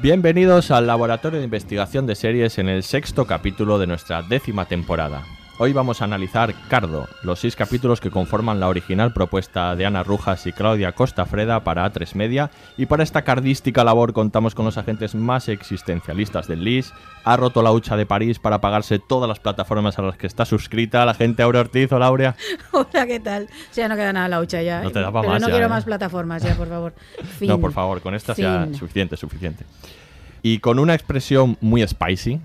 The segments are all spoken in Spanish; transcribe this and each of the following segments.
Bienvenidos al Laboratorio de Investigación de Series en el sexto capítulo de nuestra décima temporada. Hoy vamos a analizar Cardo, los seis capítulos que conforman la original propuesta de Ana Rujas y Claudia Costafreda para A3 Media, y para esta cardística labor contamos con los agentes más existencialistas del LIS. Ha roto la hucha de París para pagarse todas las plataformas a las que está suscrita la gente Aurea Ortiz o Laurea. Hola, ¿qué tal? O sea, no queda nada la hucha ya. No te da pa' Pero más no ya, quiero ¿eh? más plataformas ya, por favor. Fin. No, por favor, con esta sea Fin. suficiente, suficiente. Y con una expresión muy spicy,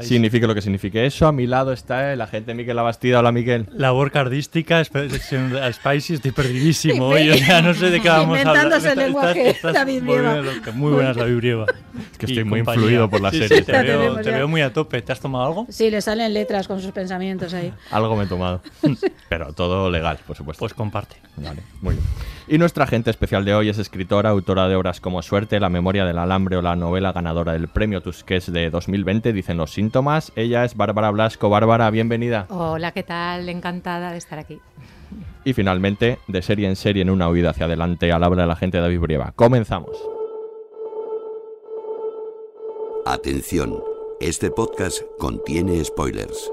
signifique lo que signifique eso, a mi lado está el agente Miquel Labastida. Hola, Miquel. Labor cardística, Spicy, estoy perdidísimo hoy, o sea, no sé de qué vamos a hablar. Inventándose el lenguaje, estás David Brieva. Muy buenas, David Brieva. Es que Y estoy muy compañía. influido por la Sí, serie. Sí, te, veo, te veo muy a tope. ¿Te has tomado algo? Sí, le salen letras con sus pensamientos ahí. Algo me he tomado. Pero todo legal, por supuesto. Pues comparte. Vale, muy bien. Y nuestra agente especial de hoy es escritora, autora de obras como Suerte, La memoria del alambre o la novela ganadora del premio Tusquets de 2020, dicen los síntomas. Ella es Bárbara Blasco. Bárbara, bienvenida. Hola, ¿qué tal? Encantada de estar aquí. Y finalmente, de serie en serie en una huida hacia adelante, al habla de la gente David Brieva. Comenzamos. Atención, este podcast contiene spoilers.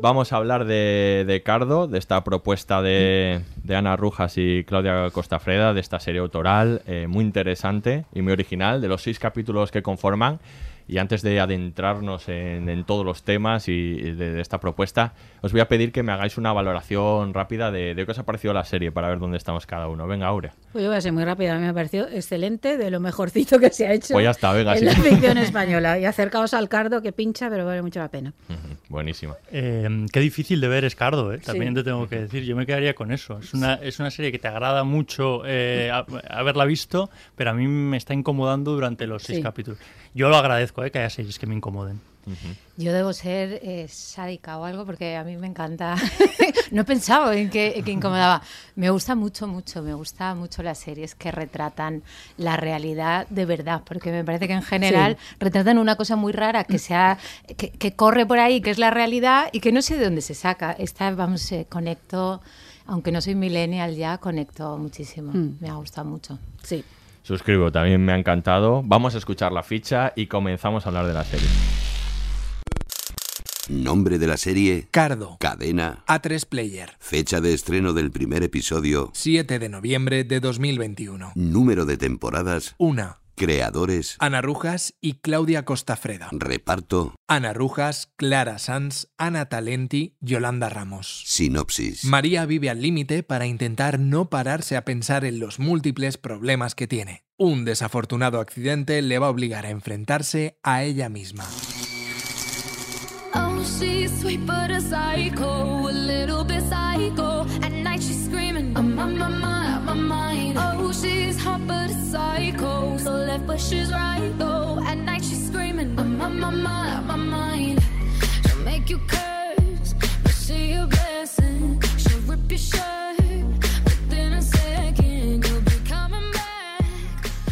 Vamos a hablar de, de Cardo, de esta propuesta de, de Ana Rujas y Claudia Costafreda, de esta serie autoral eh, muy interesante y muy original, de los seis capítulos que conforman. Y antes de adentrarnos en, en todos los temas y de, de esta propuesta, os voy a pedir que me hagáis una valoración rápida de, de qué os ha parecido la serie para ver dónde estamos cada uno. Venga, Aurea. Pues yo voy a ser muy rápida. A mí me ha parecido excelente, de lo mejorcito que se ha hecho Pues ya está, venga, en sí. la ficción española. Y acercaos al cardo que pincha, pero vale mucho la pena. Buenísima. Eh, qué difícil de ver es Cardo, ¿eh? también Sí. te tengo que decir. Yo me quedaría con eso. Es una, es una serie que te agrada mucho eh, haberla visto, pero a mí me está incomodando durante los seis Sí. capítulos. Yo lo agradezco, ¿eh? que haya series que me incomoden. Yo debo ser eh, sádica o algo porque a mí me encanta. no he pensado en que, en que incomodaba. Me gusta mucho, mucho. Me gusta mucho las series que retratan la realidad de verdad, porque me parece que en general retratan una cosa muy rara que sea que, que corre por ahí, que es la realidad y que no sé de dónde se saca. Esta, vamos, eh, conecto. Aunque no soy millennial ya, conecto muchísimo. Mm. Me ha gustado mucho. Sí. Suscribo, también me ha encantado. Vamos a escuchar la ficha y comenzamos a hablar de la serie. Nombre de la serie, Cardo, cadena, A3 Player, fecha de estreno del primer episodio, 7 de noviembre de 2021. número de temporadas, Una, creadores, Ana Rujas y Claudia Costafreda. reparto, Ana Rujas, Clara Sanz, Ana Talenti, Yolanda Ramos. sinopsis. María vive al límite para intentar no pararse a pensar en los múltiples problemas que tiene. Un desafortunado accidente le va a obligar a enfrentarse a ella misma. Oh, she's sweet but a psycho, a little bit psycho. At night she's screaming, I'm on my mind, my mind. She's psycho, so but she's right though. At night she's screaming, my my mind. Make you curse, rip your shirt.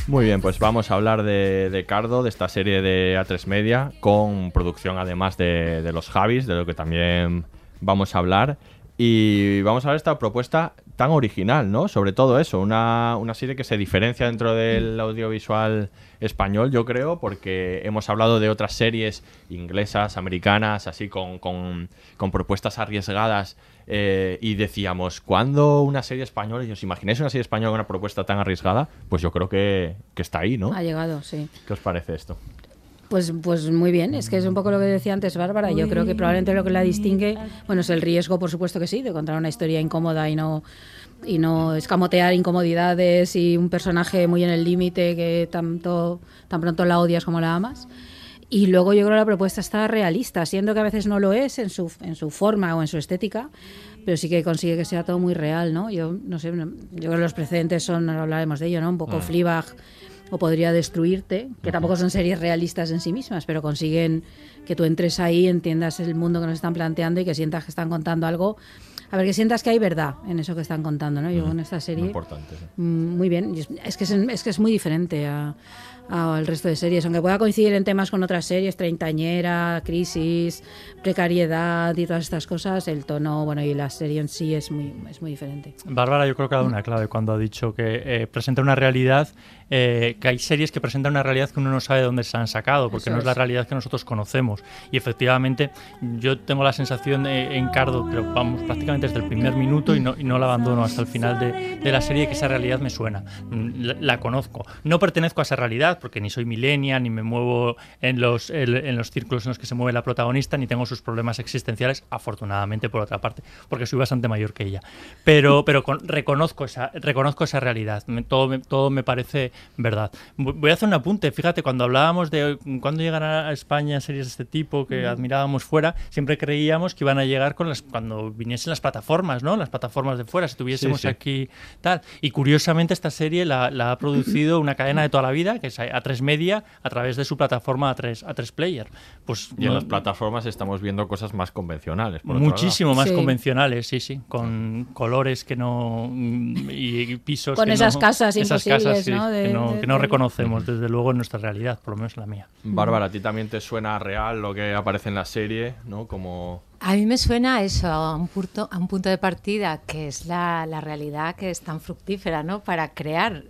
Muy bien, pues vamos a hablar de, de Cardo, de esta serie de A3 Media, con producción además de, de los Javis, de lo que también vamos a hablar. Y vamos a ver esta propuesta tan original, ¿no? Sobre todo eso, una, una serie que se diferencia dentro del audiovisual español, yo creo, porque hemos hablado de otras series inglesas, americanas, así con, con, con propuestas arriesgadas eh, y decíamos, ¿cuándo una serie española? ¿Y os imagináis una serie española con una propuesta tan arriesgada? Pues yo creo que, que está ahí, ¿no? Ha llegado, sí. ¿Qué os parece esto? Pues, pues muy bien, es que es un poco lo que decía antes Bárbara. Yo creo que probablemente lo que la distingue, bueno, es el riesgo, por supuesto que sí, de contar una historia incómoda y no y no escamotear incomodidades y un personaje muy en el límite que tanto tan pronto la odias como la amas. Y luego yo creo que la propuesta está realista, siendo que a veces no lo es en su, en su forma o en su estética, pero sí que consigue que sea todo muy real, ¿no? Yo no sé, yo creo que los precedentes son, hablaremos de ello, ¿no? Un poco. Fleabag o Podría Destruirte, que tampoco son series realistas en sí mismas, pero consiguen que tú entres ahí, entiendas el mundo que nos están planteando y que sientas que están contando algo. A ver, que sientas que hay verdad en eso que están contando, ¿no? Yo en esta serie... Muy importante. sí. Mm, Muy bien, es- es que es, es que es muy diferente a- a- al resto de series, aunque pueda coincidir en temas con otras series, treintañera, crisis, precariedad y todas estas cosas, el tono, bueno, y la serie en sí es muy, es muy diferente. Bárbara, yo creo que ha dado una clave cuando ha dicho que eh, presenta una realidad, eh, que hay series que presentan una realidad que uno no sabe de dónde se han sacado, porque Eso no es la realidad que nosotros conocemos. Y efectivamente, yo tengo la sensación eh, en Cardo, pero vamos, prácticamente desde el primer minuto y no, y no la abandono hasta el final de, de la serie, que esa realidad me suena. Mm, La, la conozco. No pertenezco a esa realidad, porque ni soy millennial, ni me muevo en los, en, en los círculos en los que se mueve la protagonista, ni tengo sus problemas existenciales, afortunadamente por otra parte, porque soy bastante mayor que ella. Pero, pero con- reconozco, esa, reconozco esa realidad, Me- todo, me, todo me parece verdad. Vo- Voy a hacer un apunte, fíjate, cuando hablábamos de cuándo llegan a España series de este tipo que admirábamos fuera, siempre creíamos que iban a llegar con las, cuando viniesen las plataformas, ¿no? Las plataformas de fuera, si tuviésemos Sí, sí. aquí tal. Y curiosamente esta serie la, la ha producido una cadena de toda la vida, que es A3 Media, a través de su plataforma A3, A3 Player. Pues Y en no- las plataformas estamos viendo cosas más convencionales. por otro Muchísimo más Sí. convencionales, sí, sí, con colores que no mm, y, pisos Con que esas no- casas esas imposibles, casas, sí, ¿no? De- que no, que no reconocemos desde luego en nuestra realidad, por lo menos la mía. Bárbara, ¿a ti también te suena real lo que aparece en la serie? ¿No? Como... A mí me suena a eso, a un punto, a un punto de partida que es la, la realidad que es tan fructífera, ¿no? Para crear.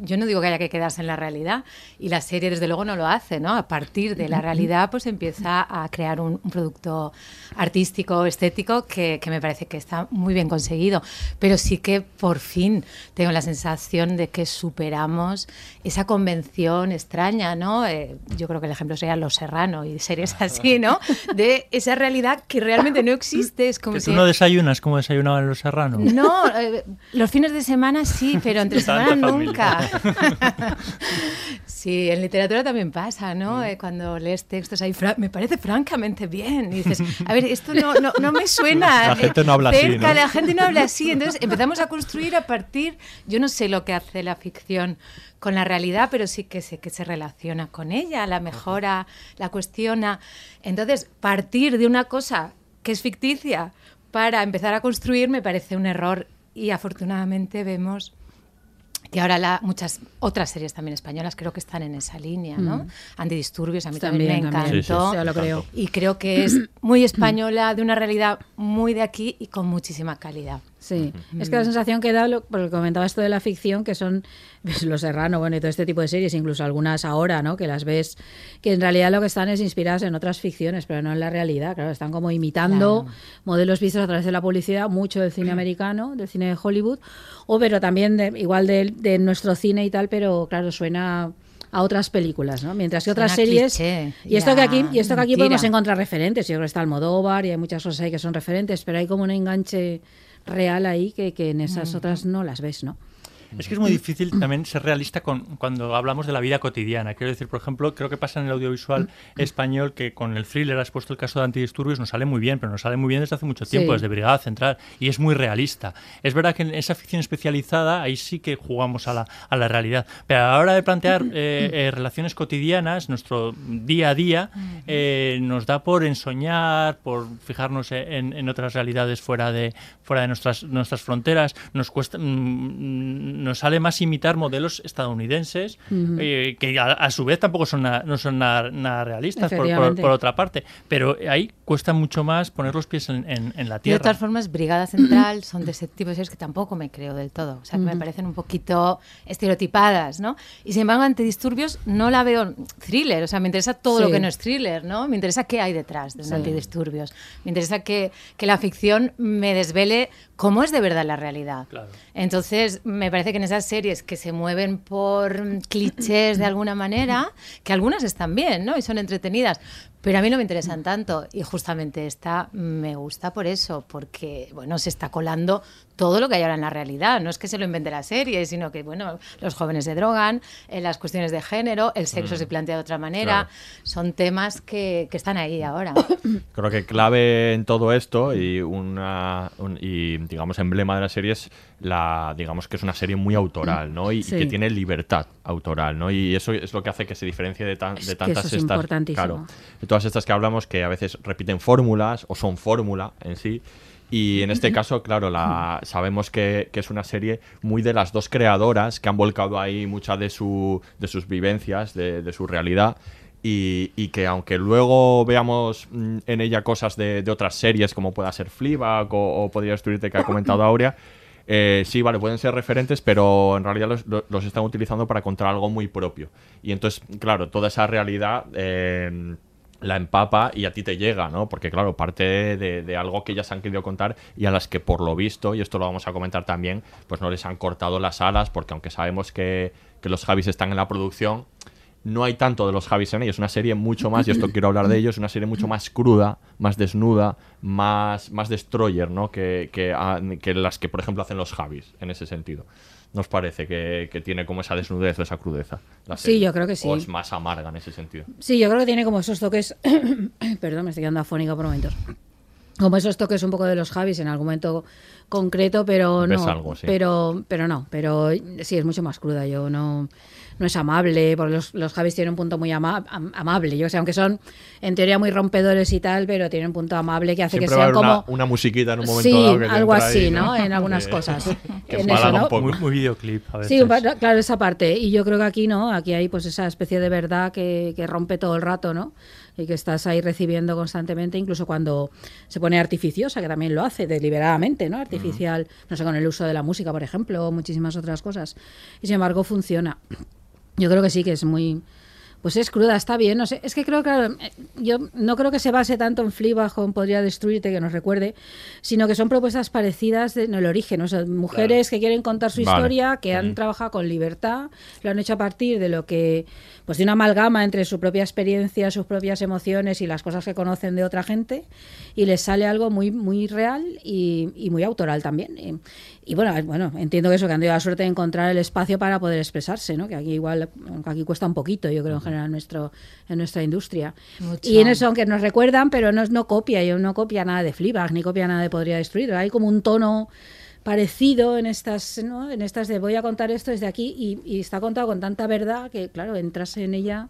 Yo no digo que haya que quedarse en la realidad y la serie desde luego no lo hace, ¿no? A partir de la realidad pues empieza a crear un, un producto artístico, estético que, que me parece que está muy bien conseguido. Pero sí que por fin tengo la sensación de que superamos esa convención extraña, ¿no? Eh, yo creo que el ejemplo sería Los Serrano y series así, ¿no? De esa realidad que realmente no existe. Es como Que si... tú no desayunas como desayunaban los serranos. No, eh, los fines de semana sí, pero entre semana nunca. sí, en literatura también pasa, ¿no? Eh, cuando lees textos ahí, me parece francamente bien. Y dices, a ver, esto no, no, no me suena. La eh, gente no habla así, cerca, ¿no? La gente no habla así. Entonces empezamos a construir a partir, yo no sé lo que hace la ficción con la realidad, pero sí que sé que se relaciona con ella, la mejora, la cuestiona. Entonces, partir de una cosa que es ficticia para empezar a construir me parece un error y afortunadamente vemos que ahora la, muchas otras series también españolas creo que están en esa línea, ¿no? Mm. Antidisturbios a mí también, También, me también. encantó. Sí, sí, Ya lo creo. Y creo que es muy española, de una realidad muy de aquí y con muchísima calidad. Sí, es que la sensación que da, lo, porque comentaba esto de la ficción, que son pues, Los Serrano, bueno, y todo este tipo de series, incluso algunas ahora, ¿no? Que las ves, que en realidad lo que están es inspiradas en otras ficciones, pero no en la realidad, claro, están como imitando Claro. modelos vistos a través de la publicidad, mucho del cine americano, del cine de Hollywood, o pero también de- igual de, de nuestro cine y tal, pero claro, suena a otras películas, ¿no? Mientras que otras Suena series cliché, y esto ya, que aquí y esto que aquí mentira. podemos encontrar referentes, yo creo que está Almodóvar y hay muchas cosas ahí que son referentes, pero hay como un enganche real ahí que, que en esas otras no las ves, ¿no? Es que es muy difícil también ser realista con, cuando hablamos de la vida cotidiana. Quiero decir, por ejemplo, creo que pasa en el audiovisual español que con el thriller has puesto el caso de antidisturbios, nos sale muy bien, pero nos sale muy bien desde hace mucho tiempo, Sí. desde Brigada Central, y es muy realista. Es verdad que en esa ficción especializada ahí sí que jugamos a la, a la realidad. Pero a la hora de plantear eh, eh, relaciones cotidianas, nuestro día a día, eh, nos da por ensoñar, por fijarnos en, en otras realidades fuera de, fuera de nuestras, nuestras fronteras, nos cuesta... mm, nos sale más imitar modelos estadounidenses, eh, que a, a su vez tampoco son na- no son nada, realistas, por, por- Efectivamente. por otra parte. Pero ahí cuesta mucho más poner los pies en, en- en la De tierra. todas formas, Brigada Central son de ese tipo de series que tampoco me creo del todo. O sea, que me parecen un poquito estereotipadas, ¿no? Y sin embargo, Antidisturbios no la veo thriller. O sea, me interesa todo lo que no es thriller, ¿no? Me interesa qué hay detrás de un Sí. Antidisturbios. Me interesa que, que la ficción me desvele cómo es de verdad la realidad. Entonces, me parece que en esas series que se mueven por clichés de alguna manera, que algunas están bien, ¿no? Y son entretenidas, pero a mí no me interesan tanto. Y justamente esta me gusta por eso, porque, bueno, se está colando todo lo que hay ahora en la realidad. No es que se lo invente la serie, sino que, bueno, los jóvenes se drogan, eh, las cuestiones de género, el sexo Mm. se plantea de otra manera. Claro. Son temas que, que están ahí ahora. Creo que clave en todo esto y una un- y digamos emblema de la serie es la digamos que es una serie muy autoral, ¿no? Y, que tiene libertad autoral, ¿no? Y eso es lo que hace que se diferencie de, tan- Es de que tantas eso es estas importantísimo. claro, de todas estas que hablamos que a veces repiten fórmulas o son fórmula en sí. Y en este caso, claro, la, sabemos que, que es una serie muy de las dos creadoras que han volcado ahí muchas de, su, de sus vivencias, de, de su realidad. Y, y que aunque luego veamos mm, en ella cosas de, de otras series, como pueda ser Fleabag o, o Podría Destruirte, que ha comentado Aurea, eh, sí, vale, pueden ser referentes, pero en realidad los están utilizando para contar algo muy propio. Y entonces, claro, toda esa realidad eh, la empapa y a ti te llega, ¿no? Porque, claro, parte de, de algo que ellas han querido contar y a las que, por lo visto, y esto lo vamos a comentar también, pues no les han cortado las alas, porque aunque sabemos que, que los Javis están en la producción, no hay tanto de los Javis en ellos. Es una serie mucho más, y esto quiero hablar de ellos, es una serie mucho más cruda, más desnuda, más, más destroyer, ¿no? Que, que, ah, que las que, por ejemplo, hacen los Javis, en ese sentido. ¿Nos parece que, que tiene como esa desnudez o esa crudeza? la Sí, yo creo que sí. O es más amarga en ese sentido. Sí, yo creo que tiene como esos toques. Perdón, me estoy quedando afónica por momentos. Como esos toques un poco de los Javis en algún momento concreto, pero no. algo, sí. Pero, pero no, pero sí, es mucho más cruda. Yo no. No es amable, porque los, los Javis tienen un punto muy ama- am- amable. Yo sé, aunque son en teoría muy rompedores y tal, pero tienen un punto amable que hace Siempre que va a sean haber como. una, una musiquita en un momento Sí, dado que te algo entra así, ahí, ¿no? En algunas cosas. que En empalaga eso, ¿no? un poco. Muy, muy videoclip a veces. Sí, claro, esa parte. Y yo creo que aquí no, aquí hay pues esa especie de verdad que, que rompe todo el rato, ¿no? Y que estás ahí recibiendo constantemente, incluso cuando se pone artificiosa, que también lo hace deliberadamente, ¿no? Artificial, no sé, con el uso de la música, por ejemplo, o muchísimas otras cosas. Y sin embargo funciona. Yo creo que sí, que es muy... Pues es cruda, está bien. No sé, es que creo que claro, eh, yo no creo que se base tanto en Fleabag Podría Destruirte, que nos recuerde, sino que son propuestas parecidas de- en el origen. O sea, mujeres que quieren contar su Vale. historia, que han trabajado con libertad, lo han hecho a partir de lo que, pues de una amalgama entre su propia experiencia, sus propias emociones y las cosas que conocen de otra gente, y les sale algo muy, muy real y, y muy autoral también. Y, y bueno, bueno, entiendo que eso, que han tenido la suerte de encontrar el espacio para poder expresarse, ¿no? Que aquí igual, aquí cuesta un poquito, yo creo, en general, en, nuestro, en nuestra industria. Mucho. Y en eso, aunque nos recuerdan, pero no, no copia, yo no copia nada de Fleabag, ni copia nada de Podría Destruir. Hay como un tono parecido en estas, ¿no? En estas de voy a contar esto desde aquí y, y está contado con tanta verdad que, claro, entras en ella.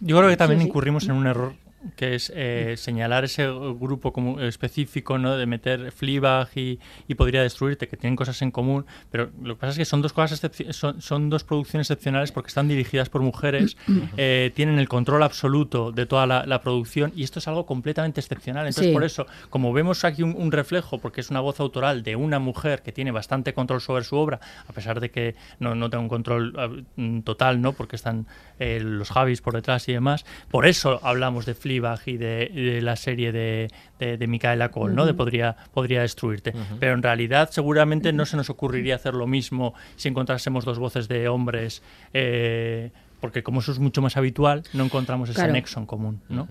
Yo creo que también Sí, sí. incurrimos en un error que es eh, señalar ese grupo como específico, ¿no? De meter Fleabag y, y podría destruirte, que tienen cosas en común, pero lo que pasa es que son dos cosas son, son dos producciones excepcionales porque están dirigidas por mujeres, eh, tienen el control absoluto de toda la, la producción y esto es algo completamente excepcional. Entonces, Sí. por eso, como vemos aquí un, un reflejo, porque es una voz autoral de una mujer que tiene bastante control sobre su obra, a pesar de que no, no tenga un control ah, total, ¿no? Porque están eh, los Javis por detrás y demás. Por eso hablamos de Fleabag y de, y de la serie de, de, de Micaela Cole, ¿no? De podría, podría destruirte. Pero en realidad seguramente no se nos ocurriría hacer lo mismo si encontrásemos dos voces de hombres. eh, porque como eso es mucho más habitual, no encontramos ese Claro. nexo en común, ¿no?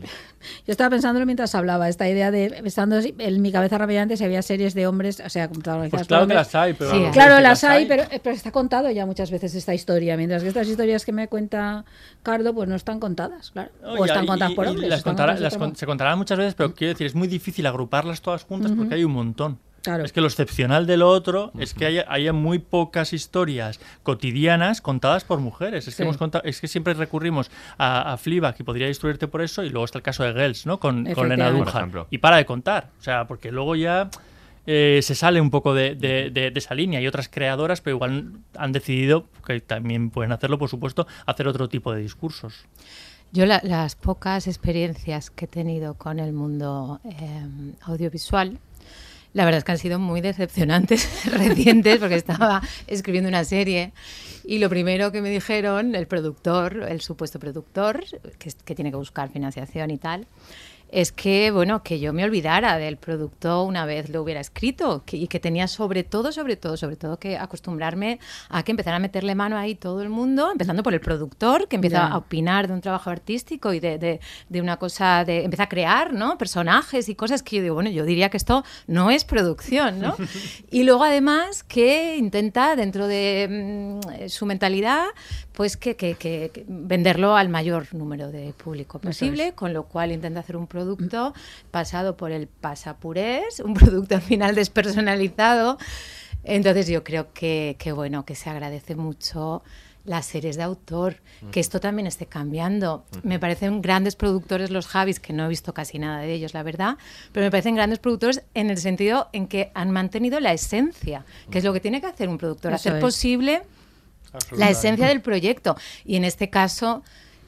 Yo estaba pensándolo mientras hablaba, esta idea de, estando en mi cabeza rápidamente, si había series de hombres, o sea, Pues claro que las hay, pero Sí, Claro, las hay, pero, eh, pero está contado ya muchas veces esta historia, mientras que estas historias que me cuenta Cardo, pues no están contadas, claro. No, o y- están y- contadas y- por hombres. las contará- contadas con- se contarán muchas veces, pero quiero decir, es muy difícil agruparlas todas juntas porque hay un montón. Claro. Es que lo excepcional de lo otro es que haya, haya muy pocas historias cotidianas contadas por mujeres. Es que, hemos contado, es que siempre recurrimos a, a Fleabag y podría destruirte por eso, y luego está el caso de Girls, ¿no? Con, con Lena Dunham. Y para de contar. O sea, porque luego ya eh, se sale un poco de, de- de- de esa línea. Hay otras creadoras, pero igual han decidido, que también pueden hacerlo, por supuesto, hacer otro tipo de discursos. Yo la- las pocas experiencias que he tenido con el mundo eh, audiovisual, la verdad es que han sido muy decepcionantes, recientes, porque estaba escribiendo una serie y lo primero que me dijeron, el productor, el supuesto productor, que, que tiene que buscar financiación y tal, es que, bueno, que yo me olvidara del producto una vez lo hubiera escrito que- y que tenía sobre todo, sobre todo, sobre todo que acostumbrarme a que empezara a meterle mano ahí todo el mundo, empezando por el productor, que empieza a opinar de un trabajo artístico y de, de- de una cosa, de empieza a crear, ¿no? Personajes y cosas que yo digo, bueno, yo diría que esto no es producción, ¿no? y luego además que intenta dentro de mm, su mentalidad, pues que, que- que- venderlo al mayor número de público posible, con lo cual intenta hacer un producto pasado por el pasapurés, un producto al final despersonalizado. Entonces yo creo que, que, bueno, que se agradece mucho las series de autor, que esto también esté cambiando. Me parecen grandes productores los Javis, que no he visto casi nada de ellos, la verdad, pero me parecen grandes productores en el sentido en que han mantenido la esencia, que es lo que tiene que hacer un productor, Eso hacer es. posible la esencia del proyecto. Y en este caso,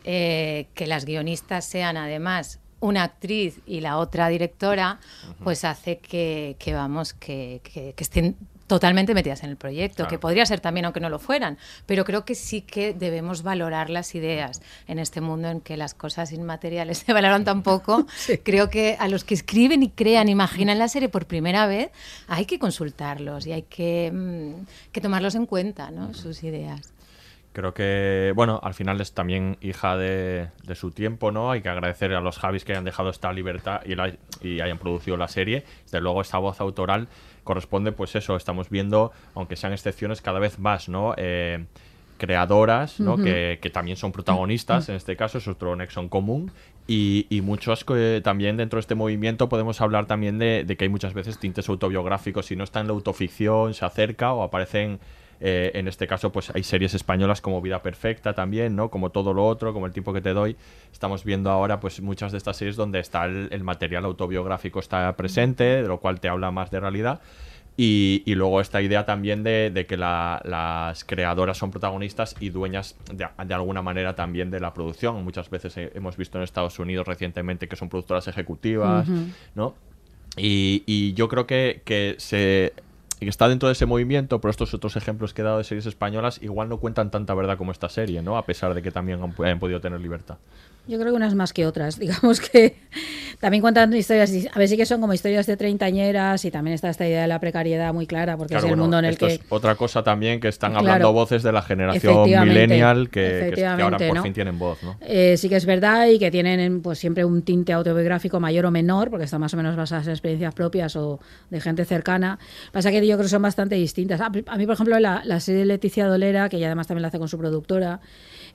eh, que las guionistas sean además una actriz y la otra directora, pues hace que, que vamos, que, que- que estén totalmente metidas en el proyecto, Claro. que podría ser también aunque no lo fueran, pero creo que sí que debemos valorar las ideas en este mundo en que las cosas inmateriales se valoran tan poco. Creo que a los que escriben y crean, imaginan la serie por primera vez, hay que consultarlos y hay que, mm, que tomarlos en cuenta, ¿no? sus ideas. Creo que, bueno, al final es también hija de, de su tiempo, ¿no? Hay que agradecer a los Javis que hayan dejado esta libertad y, la- y hayan producido la serie. Desde luego, esta voz autoral corresponde, pues eso, estamos viendo, aunque sean excepciones, cada vez más, ¿no? Eh, creadoras, ¿no? Que, que también son protagonistas, en este caso es otro nexo en común. Y, y muchos que también dentro de este movimiento podemos hablar también de, de que hay muchas veces tintes autobiográficos. Si no está en la autoficción, se acerca o aparecen eh, en este caso, pues hay series españolas como Vida Perfecta también, ¿no? Como todo lo otro, como El tiempo que te doy. Estamos viendo ahora, pues, muchas de estas series donde está el, el material autobiográfico está presente, de lo cual te habla más de realidad. Y, y luego esta idea también de, de que la- las creadoras son protagonistas y dueñas de, de alguna manera también de la producción. Muchas veces he- hemos visto en Estados Unidos recientemente que son productoras ejecutivas. ¿no? Y, y yo creo que, que se que está dentro de ese movimiento, pero estos otros ejemplos que he dado de series españolas igual no cuentan tanta verdad como esta serie, ¿no? A pesar de que también han, podido tener libertad. Yo creo que unas más que otras. Digamos que también cuentan historias, a ver, sí que son como historias de treintañeras y también está esta idea de la precariedad muy clara, porque Claro, es el bueno, mundo en el esto que... es otra cosa también que están Claro. hablando voces de la generación millennial que, ahora por ¿no? fin tienen voz, ¿no? Eh, sí que es verdad y que tienen pues siempre un tinte autobiográfico mayor o menor, porque están más o menos basadas en experiencias propias o de gente cercana. Pasa que yo creo que son bastante distintas. A, a mí, por ejemplo, la, la serie de Leticia Dolera, que ella además también la hace con su productora,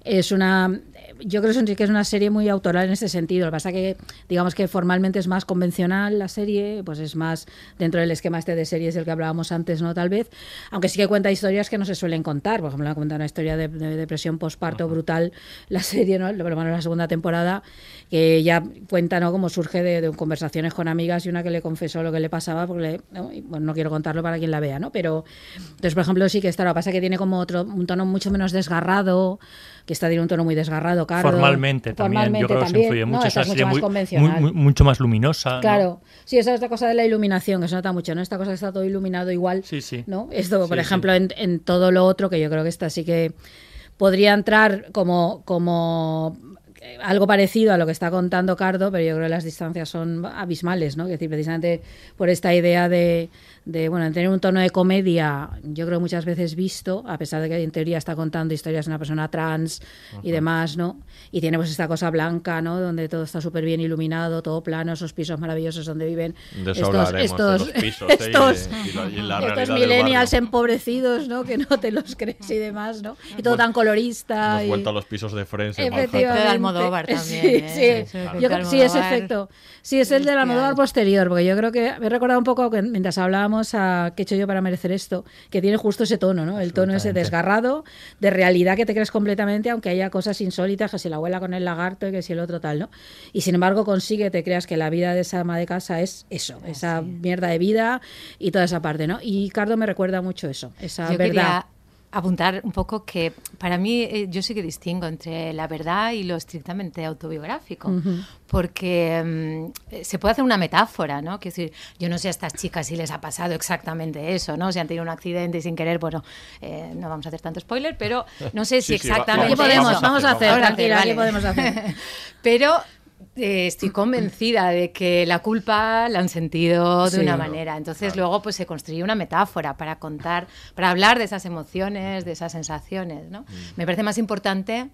es una... Yo creo que es una serie muy autoral en ese sentido. Lo que pasa que, digamos que formalmente es más convencional la serie, pues es más dentro del esquema este de series del que hablábamos antes, ¿no? Tal vez. Aunque sí que cuenta historias que no se suelen contar. Por ejemplo, cuenta una historia de, de depresión postparto brutal, la serie, ¿no? Por lo menos la segunda temporada, que ya cuenta, ¿no? Cómo surge de, de conversaciones con amigas y una que le confesó lo que le pasaba, porque, le- ¿no? Bueno, no quiero contarlo para quien la vea, ¿no? Pero, entonces, por ejemplo, sí que está, lo que pasa es que tiene como otro, un tono mucho menos desgarrado, que está tiene un tono muy desgarrado, Cardo. Formalmente también, Formalmente yo creo que se también, influye ¿no? mucho. Esta es mucho más muy- convencional. muy- mucho más luminosa. ¿no? Claro, sí, esa es la cosa de la iluminación, que se nota mucho, ¿no? Esta cosa que está todo iluminado igual, Sí, sí. ¿no? Esto, por Sí, ejemplo, En, en todo lo otro, que yo creo que esta sí que podría entrar como, como algo parecido a lo que está contando Cardo, pero yo creo que las distancias son abismales, ¿no? Es decir, precisamente por esta idea de, de, bueno, de tener un tono de comedia, yo creo muchas veces visto, a pesar de que en teoría está contando historias de una persona trans y demás, ¿no? Y tiene pues esta cosa blanca, ¿no? Donde todo está súper bien iluminado, todo plano, esos pisos maravillosos donde viven De eso estos, hablaremos, de estos, los pisos, ¿eh? y de- estos, y la- y la estos millennials empobrecidos, ¿no? Que no te los crees y demás, ¿no? Y todo tan colorista. Hemos y- vuelto a los pisos de Friends. en Efectivamente. Da Almodóvar también. Sí, ¿eh? sí. Yo sí, ese Almodóvar. efecto. Sí, es el del Almodóvar posterior, porque yo creo que me he recordado un poco que mientras hablábamos a qué he hecho yo para merecer esto, que tiene justo ese tono, ¿no? El tono ese desgarrado, de realidad que te crees completamente, aunque haya cosas insólitas, que si la abuela con el lagarto y que si el otro tal, ¿no? Y sin embargo consigue, te creas que la vida de esa ama de casa es eso, esa mierda de vida y toda esa parte, ¿no? Y Cardo me recuerda mucho eso, esa Yo verdad. quería apuntar un poco que para mí eh, yo sí que distingo entre la verdad y lo estrictamente autobiográfico, porque mm, eh, se puede hacer una metáfora, ¿no? Quiero decir, yo no sé a estas chicas si les ha pasado exactamente eso, ¿no? Si han tenido un accidente y sin querer, bueno, eh, no vamos a hacer tanto spoiler, pero no sé si Sí, sí, va- exactamente Aquí podemos, eso. vamos a hacer, Vamos a tranquila, aquí vale. podemos hacer. Pero eh, estoy convencida de que la culpa la han sentido de Sí. una manera. Entonces luego pues se construye una metáfora para contar, para hablar de esas emociones, de esas sensaciones. ¿no? Me parece más importante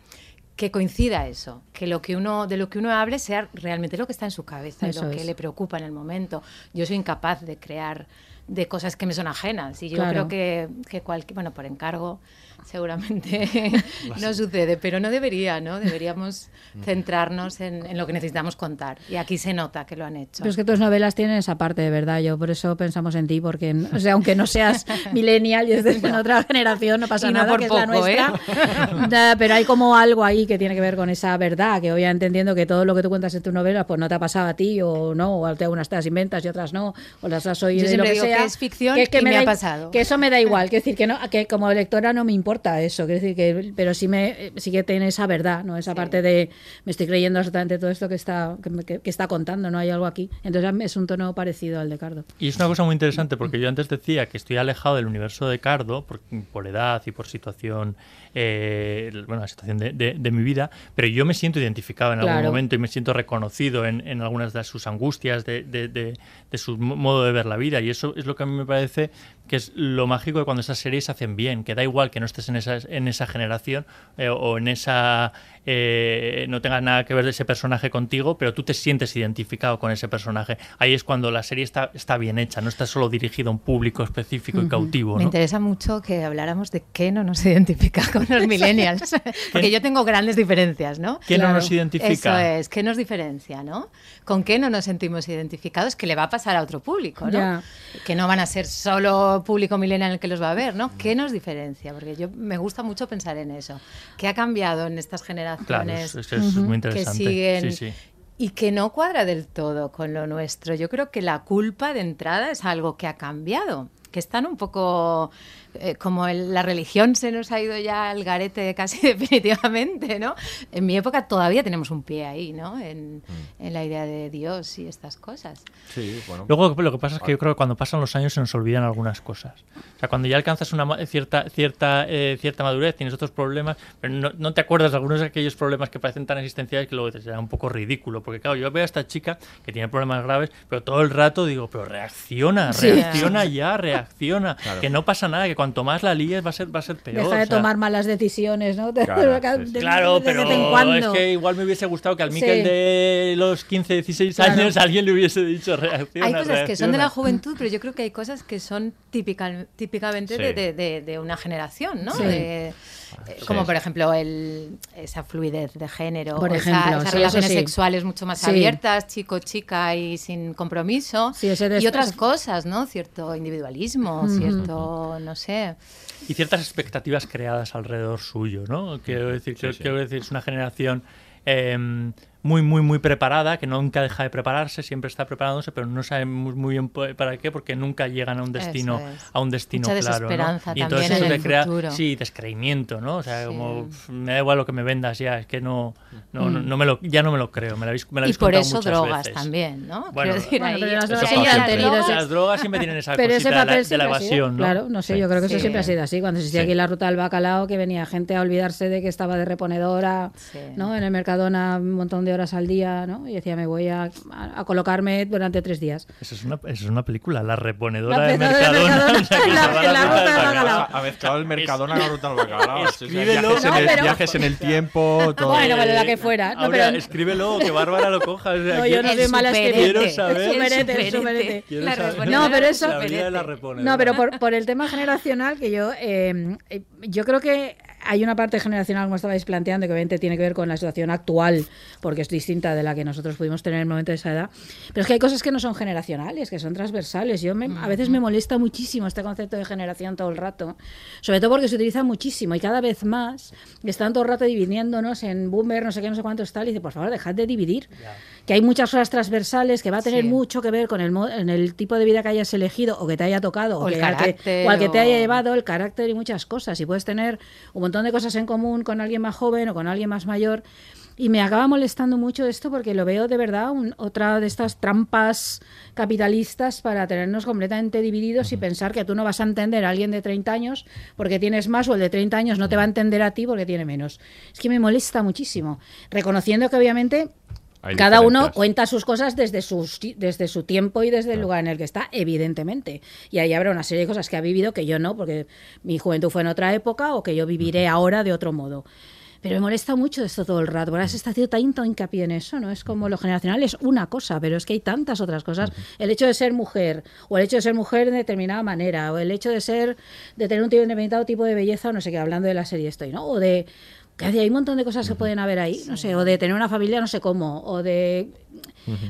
que coincida eso, que lo que uno de lo que uno hable sea realmente lo que está en su cabeza y Eso lo que es. le preocupa en el momento. Yo soy incapaz de crear de cosas que me son ajenas y yo Claro. creo que, que cualquier, bueno, por encargo seguramente no sucede, pero no debería, ¿no? Deberíamos centrarnos en, en lo que necesitamos contar. Y aquí se nota que lo han hecho. Pero es que tus novelas tienen esa parte de verdad, yo por eso pensamos en ti, porque o sea, aunque no seas millennial y estés en otra generación, no pasa Y no nada, por que es la poco, ¿eh? nuestra. Da, Pero hay como algo ahí que tiene que ver con esa verdad, que obviamente entiendo que todo lo que tú cuentas en tus novelas pues no te ha pasado a ti, o no, o algunas te las inventas y otras no, o las has oído Yo y lo siempre que digo que sea. es ficción que, que y me da ha pasado. Que eso me da igual, que decir que no, que como lectora no me importa eso, que decir que, pero sí me sí que tiene esa verdad, ¿no? Esa parte de me estoy creyendo absolutamente todo esto que está, que, que- que está contando, ¿no? Hay algo aquí. Entonces es un tono parecido al de Cardo. Y es una cosa muy interesante porque yo antes decía que estoy alejado del universo de Cardo por, por edad y por situación, eh, bueno, la situación de, de- de mi vida, pero yo me siento identificado en algún Claro. momento y me siento reconocido en, en algunas de sus angustias, de, de- de- de su mo- modo de ver la vida. Y eso es lo que a mí me parece que es lo mágico de cuando esas series se hacen bien, que da igual que no estés en esa, en esa generación eh, o en esa... eh, no tengas nada que ver de ese personaje contigo, pero tú te sientes identificado con ese personaje. Ahí es cuando la serie está, está bien hecha, no está solo dirigida a un público específico y cautivo. Me interesa mucho que habláramos de qué no nos identifica con los millennials, porque yo tengo grandes diferencias, ¿no? ¿Qué no nos identifica? Eso es, ¿qué nos diferencia, no? ¿Con qué no nos sentimos identificados? Que le va a pasar a otro público, ¿no? Que no van a ser solo público millennial el que los va a ver, ¿no? ¿Qué nos diferencia? Porque yo me gusta mucho pensar en eso. ¿Qué ha cambiado en estas generaciones? Claro, es- que siguen Sí, sí. y que no cuadra del todo con lo nuestro. Yo creo que la culpa de entrada es algo que ha cambiado, que están un poco eh, como el- la religión se nos ha ido ya al garete casi definitivamente, ¿no? En mi época todavía tenemos un pie ahí, ¿no? En, en la idea de Dios y estas cosas. Sí, bueno. Luego lo que pasa es que yo creo que cuando pasan los años se nos olvidan algunas cosas. O sea, cuando ya alcanzas una cierta cierta eh, cierta madurez, tienes otros problemas, pero no, no te acuerdas de algunos de aquellos problemas que parecen tan existenciales que luego te será un poco ridículo. Porque claro, yo veo a esta chica que tiene problemas graves, pero todo el rato digo, pero reacciona, Sí. reacciona ya, reacciona. Claro. Que no pasa nada, que cuanto más la líes va a ser, va a ser peor. Deja de o sea, tomar malas decisiones, ¿no? Claro, de- sí, sí. de- Claro, de pero vez en cuando. es que igual me hubiese gustado que al Sí. Miquel de los 15, 16 Claro. años alguien le hubiese dicho reacciona. Hay cosas que son de la reacciona". juventud, pero yo creo que hay cosas que son típica- típicamente Sí. de, de- de- de una generación, ¿no? Sí. Sí. como por ejemplo el, esa fluidez de género, Por o esa- ejemplo, esas sí, relaciones sí. sexuales mucho más Sí. abiertas, chico-chica y sin compromiso, Sí, ese des- y otras cosas, ¿no? Cierto individualismo, cierto, no sé. y ciertas expectativas creadas alrededor suyo, ¿no? Quiero decir, Sí, quiero, sí. quiero decir, es una generación em, muy, muy, muy preparada, que nunca deja de prepararse, siempre está preparándose, pero no sabemos muy bien para qué, porque nunca llegan a un destino, Eso es. a un destino Mucha claro, ¿no? Y entonces eso en te el crea, futuro. sí, descreimiento, ¿no? O sea, Sí. como "Pf, me da igual lo que me vendas ya, es que no, no, no, no me lo, ya no me lo creo, me lo habéis, me lo Mm. Y habéis por contado eso muchas drogas veces. también, ¿no? Bueno, Quiero decir, bueno, pero las drogas siempre las drogas- siempre tienen esa Pero cosita de la, de la evasión, ¿no? Claro, no sé, Sí. yo creo que eso Sí. siempre ha sido así. Cuando existía Sí. aquí la ruta del bacalao, que venía gente a olvidarse de que estaba de reponedora. ¿no? En el Mercadona un montón de horas al día, ¿no? Y decía, me voy a, colocarme durante tres días. Eso es una, eso es una película, La reponedora La de reponedora de Mercadona. Mercadona. En la- en la ruta del bacalao. Ha mezclado el Mercadona con la ruta del bacalao. O sea, Escríbelo. viajes, en No, el, pero- viajes en el tiempo, todo. Bueno, vale, la que fuera. No, Ahora, pero- escríbelo, que Bárbara lo coja. o sea, No, yo no soy El mala escribiendo. Quiero saber- El superete, el El superete. saber- reponedora No, pero eso-. No, pero por, por el tema generacional, que yo, eh, yo creo que hay una parte generacional, como estabais planteando, que obviamente tiene que ver con la situación actual, porque es distinta de la que nosotros pudimos tener en el momento de esa edad. Pero es que hay cosas que no son generacionales, que son transversales. Yo me- a veces me molesta muchísimo este concepto de generación todo el rato, sobre todo porque se utiliza muchísimo y cada vez más están todo el rato dividiéndonos en boomer, no sé qué, no sé cuántos tal, y dice, por favor, dejad de dividir. Que hay muchas cosas transversales que va a tener Sí. mucho que ver con el, en el tipo de vida que hayas elegido o que te haya tocado o, O el que, al que- carácter, o al que te haya llevado el carácter y muchas cosas. Y puedes tener un montón de cosas en común con alguien más joven o con alguien más mayor. Y me acaba molestando mucho esto porque lo veo de verdad un- otra de estas trampas capitalistas para tenernos completamente divididos y pensar que tú no vas a entender a alguien de 30 años porque tienes más o el de 30 años no te va a entender a ti porque tiene menos. Es que me molesta muchísimo. Reconociendo que obviamente Hay cada uno cuenta sus cosas desde, sus, desde su tiempo y desde el lugar en el que está, evidentemente. Y ahí habrá una serie de cosas que ha vivido que yo no, porque mi juventud fue en otra época o que yo viviré ahora de otro modo. Pero me molesta mucho esto todo el rato. Ahora se está haciendo tanto hincapié en eso, ¿no? Es como lo generacional es una cosa, pero es que hay tantas otras cosas. El hecho de ser mujer, o el hecho de ser mujer de determinada manera, o el hecho de ser, de tener un determinado tipo de belleza, o no sé qué, hablando de la serie estoy, ¿no? O de que hay un montón de cosas que pueden haber ahí, no sé, o de tener una familia no sé cómo, o de...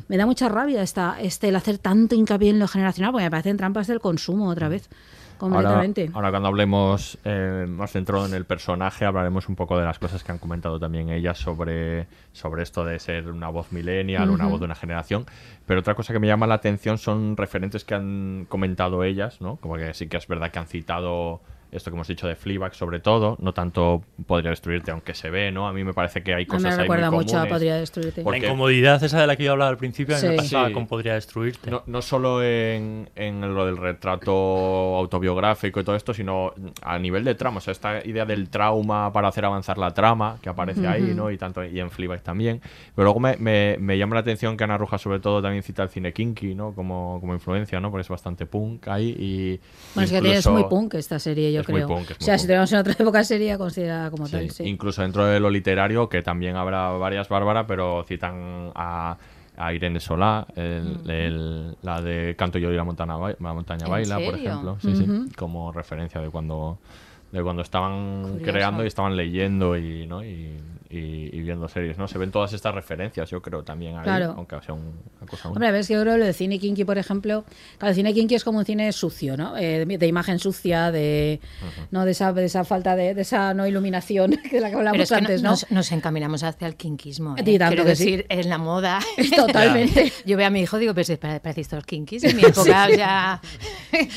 Me da mucha rabia esta, este, el hacer tanto hincapié en lo generacional, porque me parecen trampas del consumo otra vez, completamente. ahora cuando hablemos eh, más centrado en el personaje, hablaremos un poco de las cosas que han comentado también ellas sobre, sobre esto de ser una voz millennial, una voz de una generación. Pero otra cosa que me llama la atención son referentes que han comentado ellas, ¿no? Como que sí que es verdad que han citado esto que hemos dicho de Fleabag sobre todo, no tanto podría destruirte aunque se ve, ¿no? A mí me parece que hay cosas me ahí muy recuerda mucho a. Podría Destruirte. Porque- La incomodidad esa de la que yo hablaba al principio a mí me Sí. pasaba Sí. con Podría Destruirte. No, no solo en, en lo del retrato autobiográfico y todo esto, sino a nivel de trama. O sea, esta idea del trauma para hacer avanzar la trama que aparece ahí, Ujú. ¿no? Y tanto y en Fleabag también. Pero luego me, me- me llama la atención que Ana Ruja, sobre todo, también cita el cine kinky, ¿no? Como, como influencia, ¿no? Porque es bastante punk ahí. Y Bueno, es que es incluso- muy punk esta serie, yo es muy creo. punk, es o sea, si tenemos en otra época sería considerada como Sí, tal, sí. Incluso dentro de lo literario, que también habrá varias Bárbara, pero citan a, a Irene Solá, el- Mm. el- la de Canto yo y la montaña, la montaña ¿En baila, por ejemplo. Sí, sí, como referencia de cuando de cuando estaban Curioso. creando y estaban leyendo y, ¿no? y, y- y viendo series, ¿no? Se ven todas estas referencias, yo creo, también ahí, Claro. aunque sea un- una cosa Hombre, ves que yo creo que lo de cine kinky, por ejemplo, claro, el cine kinky es como un cine sucio, ¿no? Eh, de, de imagen sucia, de, ¿no? de, esa, de esa falta de, de esa no iluminación de la que Pero hablamos es que antes, ¿no? nos, nos encaminamos hacia el kinkismo. ¿eh? Y tanto Quiero que sí. decir, en la moda. Totalmente. Yo veo a mi hijo digo, pues pare- parecéis todos kinkis. En mi época ya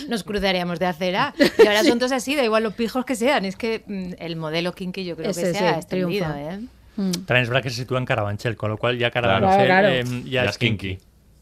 nos cruzaríamos de acera. Y ahora son todos así, da igual los pijos que sean. Es que mm, el modelo kinky yo creo Ese que sí, se ha extendido. triunfa. ¿eh? Mm. También es verdad que se sitúa en Carabanchel, con lo cual ya. Carabanchel Claro, eh, claro. ya, Ya es kinky.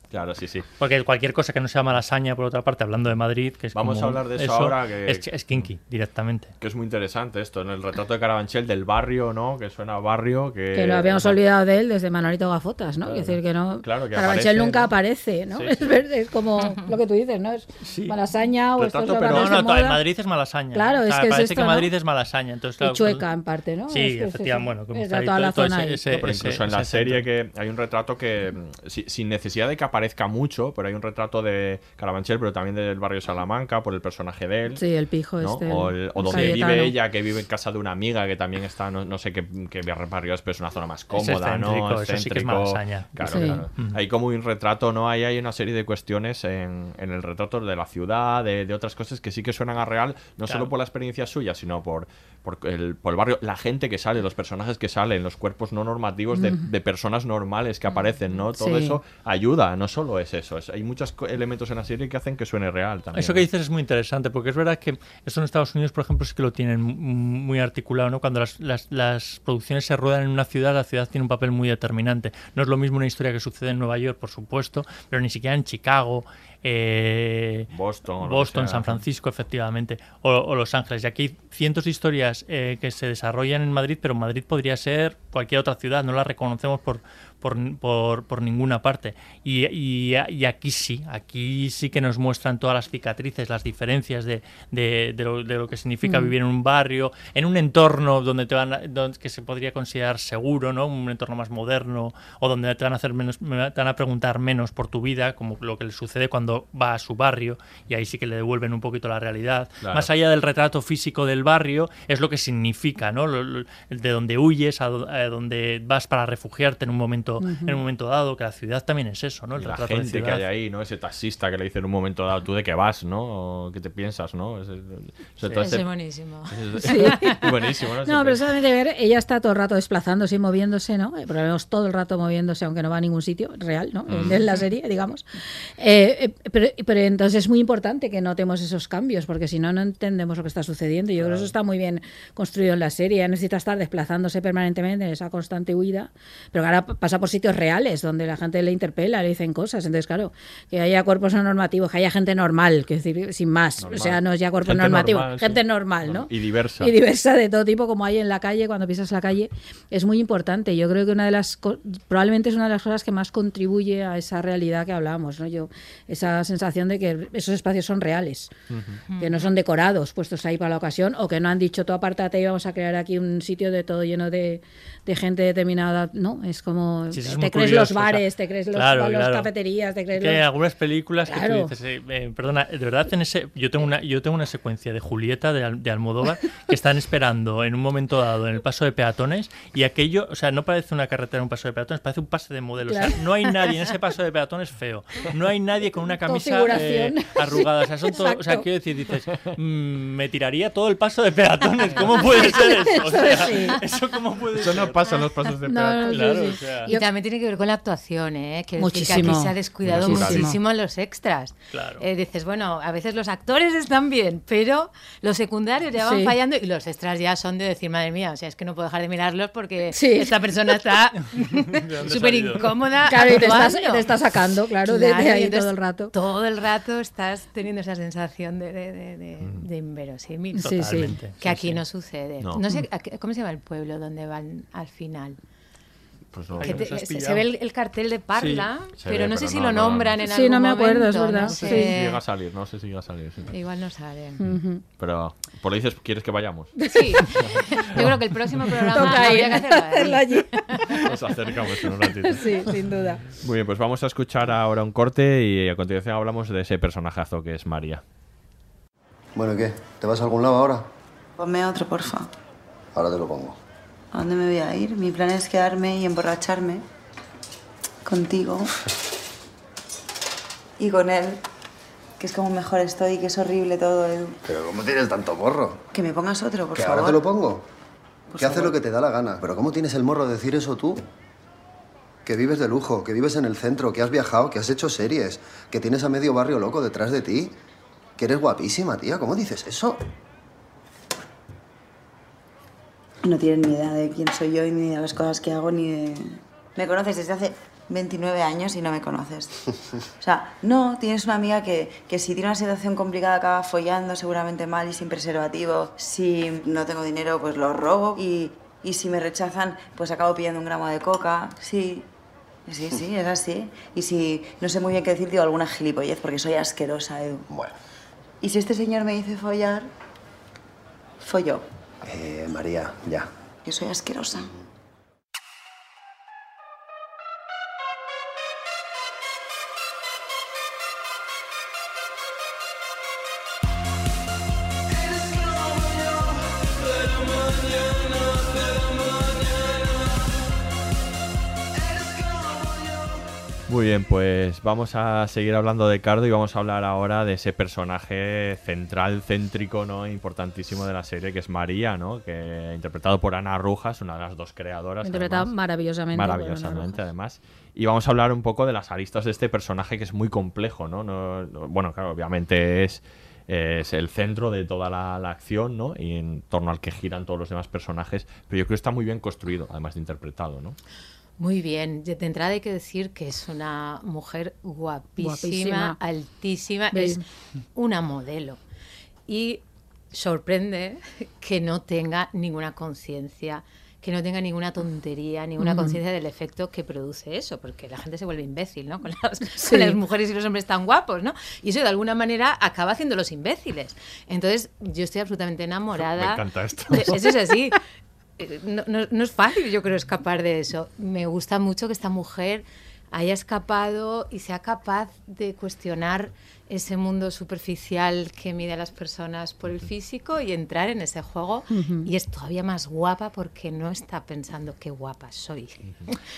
Claro, sí, sí. Porque cualquier cosa que no sea malasaña, por otra parte, hablando de Madrid, que es Vamos como a hablar de eso ahora, que- es, es kinky, directamente. Que es muy interesante esto, en el retrato de Carabanchel del barrio, ¿no? Que suena a barrio, que... Que lo habíamos o sea, olvidado de él desde Manolito Gafotas, ¿no? Claro. Es decir, que no. Claro, que Carabanchel aparece, nunca ¿no? aparece, ¿no? Sí, Es, sí. ver- es como lo que tú dices, ¿no? Es Sí. malasaña o estos Retrato, pero- locales No, no, en Madrid es malasaña. Claro, O sea, es que es parece esto, que ¿no? Madrid es malasaña. Entonces, claro, Y chueca, en parte, ¿no? Sí, Es efectivamente. Bueno, es No, pero incluso en la serie que hay un retrato que, mm, si- sin necesidad de que aparezca mucho, pero hay un retrato de Carabanchel, pero también del barrio Salamanca, por el personaje de él. Sí, el pijo ¿no? este. o, el- o el donde Cayetano. vive ella, que vive en casa de una amiga, que también está, no, no sé qué, qué barrio es, pero es una zona más cómoda, ¿no? excéntrico, eso sí que es malasaña. Claro, Sí. claro. Mm. Hay como un retrato, ¿no? Ahí hay una serie de cuestiones en, en el retrato de la ciudad, de, de otras cosas que sí que suenan a real, no Claro. solo por la experiencia suya, sino por, por, el, por el barrio, la gente que sale, los personajes que salen, los cuerpos no normativos de, de personas normales que aparecen, ¿no? Todo Sí. eso ayuda, no solo es eso, es- hay muchos elementos en la serie que hacen que suene real también. Eso que dices es muy interesante, porque es verdad que eso en Estados Unidos, por ejemplo, sí que lo tienen mu- muy articulado, ¿no? Cuando las, las- las producciones se ruedan en una ciudad, la ciudad tiene un papel muy determinante. No es lo mismo una historia que sucede en Nueva York, por supuesto, pero ni siquiera en Chicago, eh, Boston. San Francisco, efectivamente, o, o Los Ángeles. Y aquí hay cientos de historias eh, que se desarrollan en Madrid, pero Madrid podría ser cualquier otra ciudad, no la reconocemos por, por, por, por ninguna parte. Y, y- y aquí sí, aquí sí que nos muestran todas las cicatrices, las diferencias de, de- de lo, de lo que significa Mm. vivir en un barrio, en un entorno donde te van a- donde, que se podría considerar seguro, ¿no? un entorno más moderno, o donde te van a hacer menos, te van a preguntar menos por tu vida, como lo que le sucede cuando cuando va a su barrio y ahí sí que le devuelven un poquito la realidad. Claro. Más allá del retrato físico del barrio, es lo que significa, ¿no? Lo- lo- de donde huyes, a, a donde vas para refugiarte en un momento, en un momento dado, que la ciudad también es eso, ¿no? El Y la retrato de gente que hay ahí, ¿no? Ese taxista que le dice en un momento dado, ¿tú de qué vas, no? ¿O ¿Qué te piensas, no? Ese- ese- todo Ese es buenísimo. ese- buenísimo, ¿no? No, pero solamente ver, ella está todo el rato desplazándose y moviéndose, ¿no? Eh, Pero vemos todo el rato moviéndose, aunque no va a ningún sitio real, ¿no? En- En la serie, digamos. Eh, eh, pero, pero entonces es muy importante que notemos esos cambios, porque si no, no entendemos lo que está sucediendo. Yo creo que eso está muy bien construido en la serie. Necesita estar desplazándose permanentemente en esa constante huida, pero ahora pasa por sitios reales, donde la gente le interpela, le dicen cosas. Entonces, claro, que haya cuerpos no normativos, que haya gente normal, que decir, sin más. Normal. O sea, no es ya cuerpo Gente normativo, normal, sí. gente normal, ¿no? Y diversa. Y diversa de todo tipo, como hay en la calle, cuando pisas la calle, es muy importante. Yo creo que una de las, probablemente es una de las cosas que más contribuye a esa realidad que hablábamos, ¿no? Yo, esa sensación de que esos espacios son reales, que no son decorados, puestos ahí para la ocasión, o que no han dicho, tú apártate y vamos a crear aquí un sitio de todo lleno de, de gente determinada, ¿no? Es como, Sí, sí, es te crees curioso, los o sea, bares, te crees los, claro, los claro. cafeterías, te crees Que hay algunas películas que Claro. tú dices, eh, eh, perdona, de verdad en ese, yo tengo una, yo tengo una secuencia de Julieta de, Al- de Almodóvar que están esperando en un momento dado en el paso de peatones y aquello, o sea, no parece una carretera, un paso de peatones, parece un pase de modelo. O sea, Claro. no hay nadie en ese paso de peatones feo, no hay nadie con una camisa eh, arrugada, o sea, son todo, o sea, Exacto. quiero decir, dices, mm, me tiraría todo el paso de peatones, ¿cómo puede ser eso? O sea, Sí. eso cómo puede Eso ser. no pasa en los pasos de No, peatones. no, sí, Claro, sí. o sea, Y también tiene que ver con la actuación, ¿eh? Quiero decir que Muchísimo. aquí se ha descuidado Muchísimo. muchísimo en los extras. Claro. Eh, dices, bueno, a veces los actores están bien, pero los secundarios ya van Sí. fallando y los extras ya son de decir, madre mía, o sea, es que no puedo dejar de mirarlos porque Sí. esta persona está súper incómoda. Claro, y te estás, te estás sacando, claro, de- ahí entonces todo el rato. Todo el rato estás teniendo esa sensación de, de, de, de- de inverosímil. Sí, sí. Totalmente. Que aquí sí. no sucede. No. No, sé, ¿a qué- ¿cómo se llama el pueblo donde van al final? Pues no, te- se, ve el, el cartel de Parla, Sí, pero ve, no sé pero si no, lo no, nombran no. en Sí, algún no me acuerdo, es momento, verdad. no Sí. sé si llega a salir, no sé si llega a salir. sí. Igual no sale. Pero, por lo dices, ¿quieres que vayamos? Sí, yo creo que el próximo programa Toca habría que hacerlo ahí. hacerlo allí. Nos acercamos en un ratito. Sí, sin duda. Muy bien, pues vamos a escuchar ahora un corte y a continuación hablamos de ese personajazo que es María. Bueno, ¿y qué? ¿Te vas a algún lado ahora? Ponme otro, porfa. Ahora te lo pongo. ¿A dónde me voy a ir? Mi plan es quedarme y emborracharme contigo y con él, que es como mejor estoy, que es horrible todo, Edu. Pero ¿cómo tienes tanto morro? Que me pongas otro, por ¿Que favor. ahora te lo pongo? Por que hace favor. lo que te da la gana. Pero ¿cómo tienes el morro de decir eso tú? Que vives de lujo, que vives en el centro, que has viajado, que has hecho series, que tienes a medio barrio loco detrás de ti, que eres guapísima, tía. ¿Cómo dices eso? No tienes ni idea de quién soy yo ni de las cosas que hago, ni de... Me conoces desde hace 29 años y no me conoces. O sea, no, tienes una amiga que, que si tiene una situación complicada acaba follando seguramente mal y sin preservativo. Si no tengo dinero, pues lo robo. Y, y si me rechazan, pues acabo pillando un gramo de coca. Sí, sí, sí, es así. Y si no sé muy bien qué decir, digo alguna gilipollez porque soy asquerosa, Edu. Bueno. Y si este señor me dice follar, follo. Eh, María, ya. Que soy asquerosa. Muy bien, pues vamos a seguir hablando de Cardo y vamos a hablar ahora de ese personaje central, céntrico, ¿no? Importantísimo de la serie, que es María, ¿no? Que interpretado por Ana Rujas, una de las dos creadoras. Interpretado además. maravillosamente. Maravillosamente, además. Y vamos a hablar un poco de las aristas de este personaje que es muy complejo, ¿no? No- no- bueno, claro, obviamente es, es el centro de toda la, la acción, ¿no? Y en torno al que giran todos los demás personajes. Pero yo creo que está muy bien construido, además de interpretado, ¿no? Muy bien, de entrada hay que decir que es una mujer guapísima, Guapísima. altísima, es una modelo. Y sorprende que no tenga ninguna conciencia, que no tenga ninguna tontería, ninguna conciencia del efecto que produce eso, porque la gente se vuelve imbécil, ¿no? Con las, Sí. con las mujeres y los hombres tan guapos, ¿no? Y eso de alguna manera acaba haciéndolos imbéciles. Entonces, yo estoy absolutamente enamorada. Me encanta esto. eso es así. Eh, No, no- no es fácil, yo creo, escapar de eso. Me gusta mucho que esta mujer haya escapado y sea capaz de cuestionar ese mundo superficial que mide a las personas por el físico y entrar en ese juego Ujú. y es todavía más guapa porque no está pensando qué guapa soy.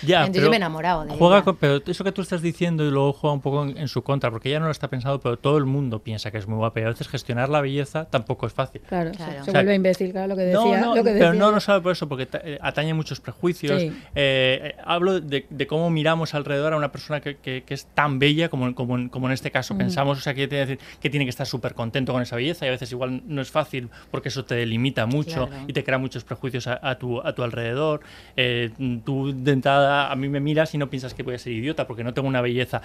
Ya, Entonces pero yo me he enamorado de juega ella. con- pero eso que tú estás diciendo y luego juega un poco en, en su contra, porque ella no lo está pensando, pero todo el mundo piensa que es muy guapa y a veces gestionar la belleza tampoco es fácil. Claro, Claro. se, se O sea, vuelve imbécil, claro, lo que No, decía. no, lo que pero decía no, yo. no sabe por eso, porque eh, atañe muchos prejuicios. Sí. Eh, eh, hablo de, de cómo miramos alrededor a una persona que, que- que es tan bella como, como, en- como en este caso. Mm. Pensamos, o sea, que, tiene que decir que tiene que estar súper contento con esa belleza y a veces igual no es fácil porque eso te limita mucho Claro. y te crea muchos prejuicios a, a tu, a tu alrededor. Eh, tú de entrada a mí me miras y no piensas que voy a ser idiota porque no tengo una belleza.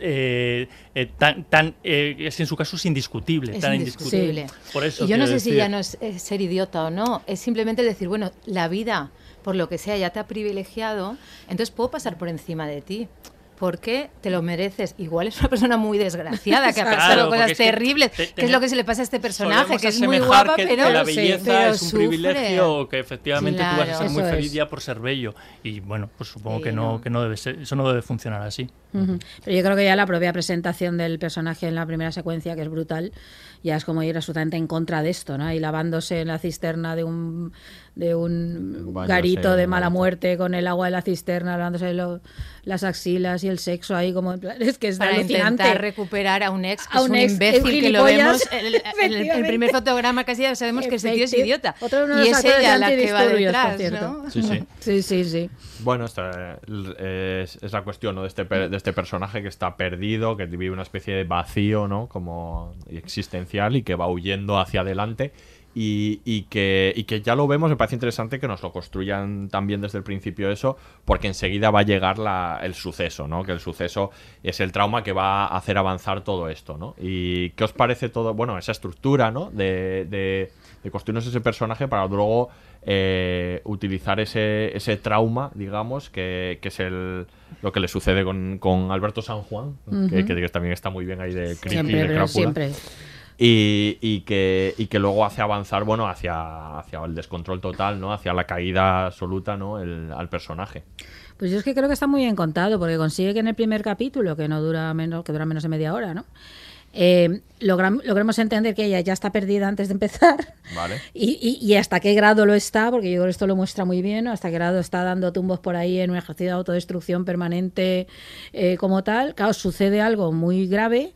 eh, eh, tan, tan eh, es en su caso es indiscutible, Es tan indiscutible. Por eso y yo no sé si ya no es, es ser idiota o no, es simplemente decir, bueno, la vida, por lo que sea, ya te ha privilegiado, entonces puedo pasar por encima de ti. Porque te lo mereces. Igual es una persona muy desgraciada, que ha Claro, pasado porque cosas es que terribles, te- que es lo que se le pasa a este personaje, que es muy guapa, que, pero, que la sí, belleza pero es un sufre. privilegio o que efectivamente tú vas a Claro. ser muy feliz es. ya por ser bello y bueno pues supongo Sí, que no, no. que no debe ser eso no debe funcionar así Ujú. Pero yo creo que ya la propia presentación del personaje en la primera secuencia, que es brutal, ya es como ir absolutamente en contra de esto, ¿no? Y lavándose en la cisterna de un, de un Baño, garito de un mala muerte con el agua de la cisterna, lavándose lo- las axilas y el sexo ahí como... Es que es para alucinante. intentar recuperar a un ex que A es un un, ex, imbécil un que lo vemos en el, primer fotograma casi ya sabemos que ese tío es idiota Otro de unos y es ella la que va detrás cierto. ¿no? Sí, sí. Sí, sí, sí. Bueno, esta es, es la cuestión ¿no? de, este, per- de este personaje que está perdido, que vive una especie de vacío ¿no? como existencial y que va huyendo hacia adelante. Y, y que, y que ya lo vemos, me parece interesante que nos lo construyan también desde el principio eso, porque enseguida va a llegar la- el suceso, ¿no? Que el suceso es el trauma que va a hacer avanzar todo esto, ¿no? ¿Y qué os parece todo, bueno, esa estructura, ¿no? De, de, de construirnos ese personaje para luego eh, utilizar ese, ese trauma, digamos, que, que es el, lo que le sucede con, con Alberto San Juan, que, Ujú. que- que también está muy bien ahí de creepy, Siempre, de crápula. siempre. Y, y que, y que luego hace avanzar, bueno, hacia, hacia el descontrol total, ¿no? Hacia la caída absoluta, ¿no? El, al personaje. Pues yo es que creo que está muy bien contado, porque consigue que en el primer capítulo, que no dura menos, que dura menos de media hora, ¿no? Eh, logram- logremos entender que ella ya está perdida antes de empezar ¿Vale? y, y- y hasta qué grado lo está, porque yo creo que esto lo muestra muy bien, ¿no? hasta qué grado está dando tumbos por ahí en un ejercicio de autodestrucción permanente eh, como tal. Claro, sucede algo muy grave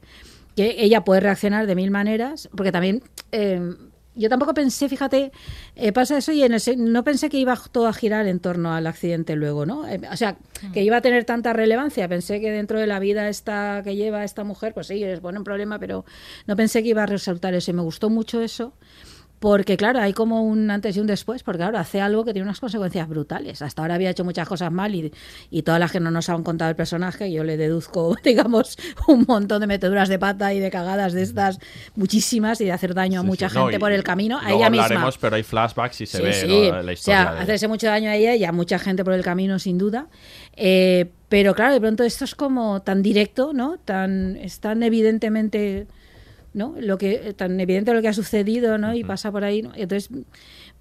que ella puede reaccionar de mil maneras, porque también eh, yo tampoco pensé, fíjate, eh, pasa eso y en el se- no pensé que iba todo a girar en torno al accidente luego, ¿no? Eh, o sea, que iba a tener tanta relevancia. Pensé que dentro de la vida esta que lleva esta mujer, pues sí, es bueno un problema, pero no pensé que iba a resaltar eso y me gustó mucho eso. Porque, claro, hay como un antes y un después, porque, claro, hace algo que tiene unas consecuencias brutales. Hasta ahora había hecho muchas cosas mal y, y todas las que no nos han contado el personaje, yo le deduzco, digamos, un montón de meteduras de pata y de cagadas de estas, muchísimas, y de hacer daño a mucha sí. Gente por el camino, a ella misma. pero hay flashbacks y se Sí, ve. ¿no? la O historia. sea, de- hacerse mucho daño a ella y a mucha gente por el camino, sin duda. Eh, pero claro, de pronto esto es como tan directo, ¿no? Tan, es tan evidentemente, ¿no? Lo que, tan evidente lo que ha sucedido, ¿no? Y pasa por ahí, ¿no? Entonces,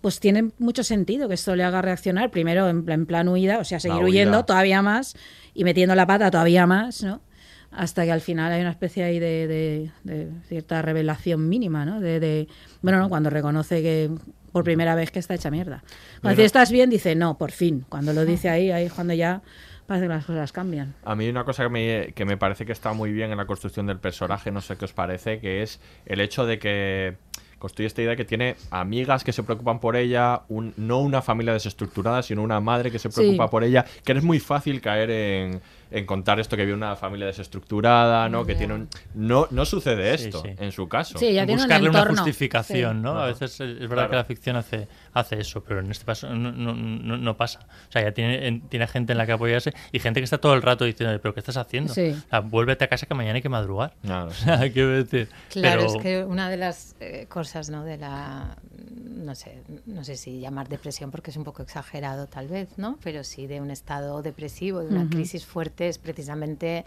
pues tiene mucho sentido que esto le haga reaccionar, primero en, plan- en plan huida, o sea, seguir huyendo todavía más y metiendo la pata todavía más, ¿no? Hasta que al final hay una especie ahí de, de- de cierta revelación mínima, ¿no? De, de- bueno, no, cuando reconoce que por primera vez que está hecha mierda. Cuando dice, ¿estás bien? Dice, no, por fin. Cuando lo dice ahí, ahí cuando ya parece que las cosas cambian. A mí una cosa que me, que me parece que está muy bien en la construcción del personaje, no sé qué os parece, que es el hecho de que construye esta idea que tiene amigas que se preocupan por ella, un- no una familia desestructurada, sino una madre que se Sí. preocupa por ella, que es muy fácil caer en, en contar esto que vive una familia desestructurada, ¿no? Que tiene un- no no sucede Sí, esto sí. en su caso. Sí, ya un buscarle una justificación Sí. no a veces es es verdad Claro. que la ficción hace hace eso pero en este caso no, no, no, no pasa o sea ya tiene en- tiene gente en la que apoyarse y gente que está todo el rato diciendo pero qué estás haciendo Sí. O sea, vuélvete a casa que mañana hay que madrugar Claro. o sea quiero decir Claro, pero- es que una de las eh, cosas, ¿no? De la, no sé, no sé si llamar depresión porque es un poco exagerado tal vez, ¿no? Pero sí de un estado depresivo, de una crisis fuerte es precisamente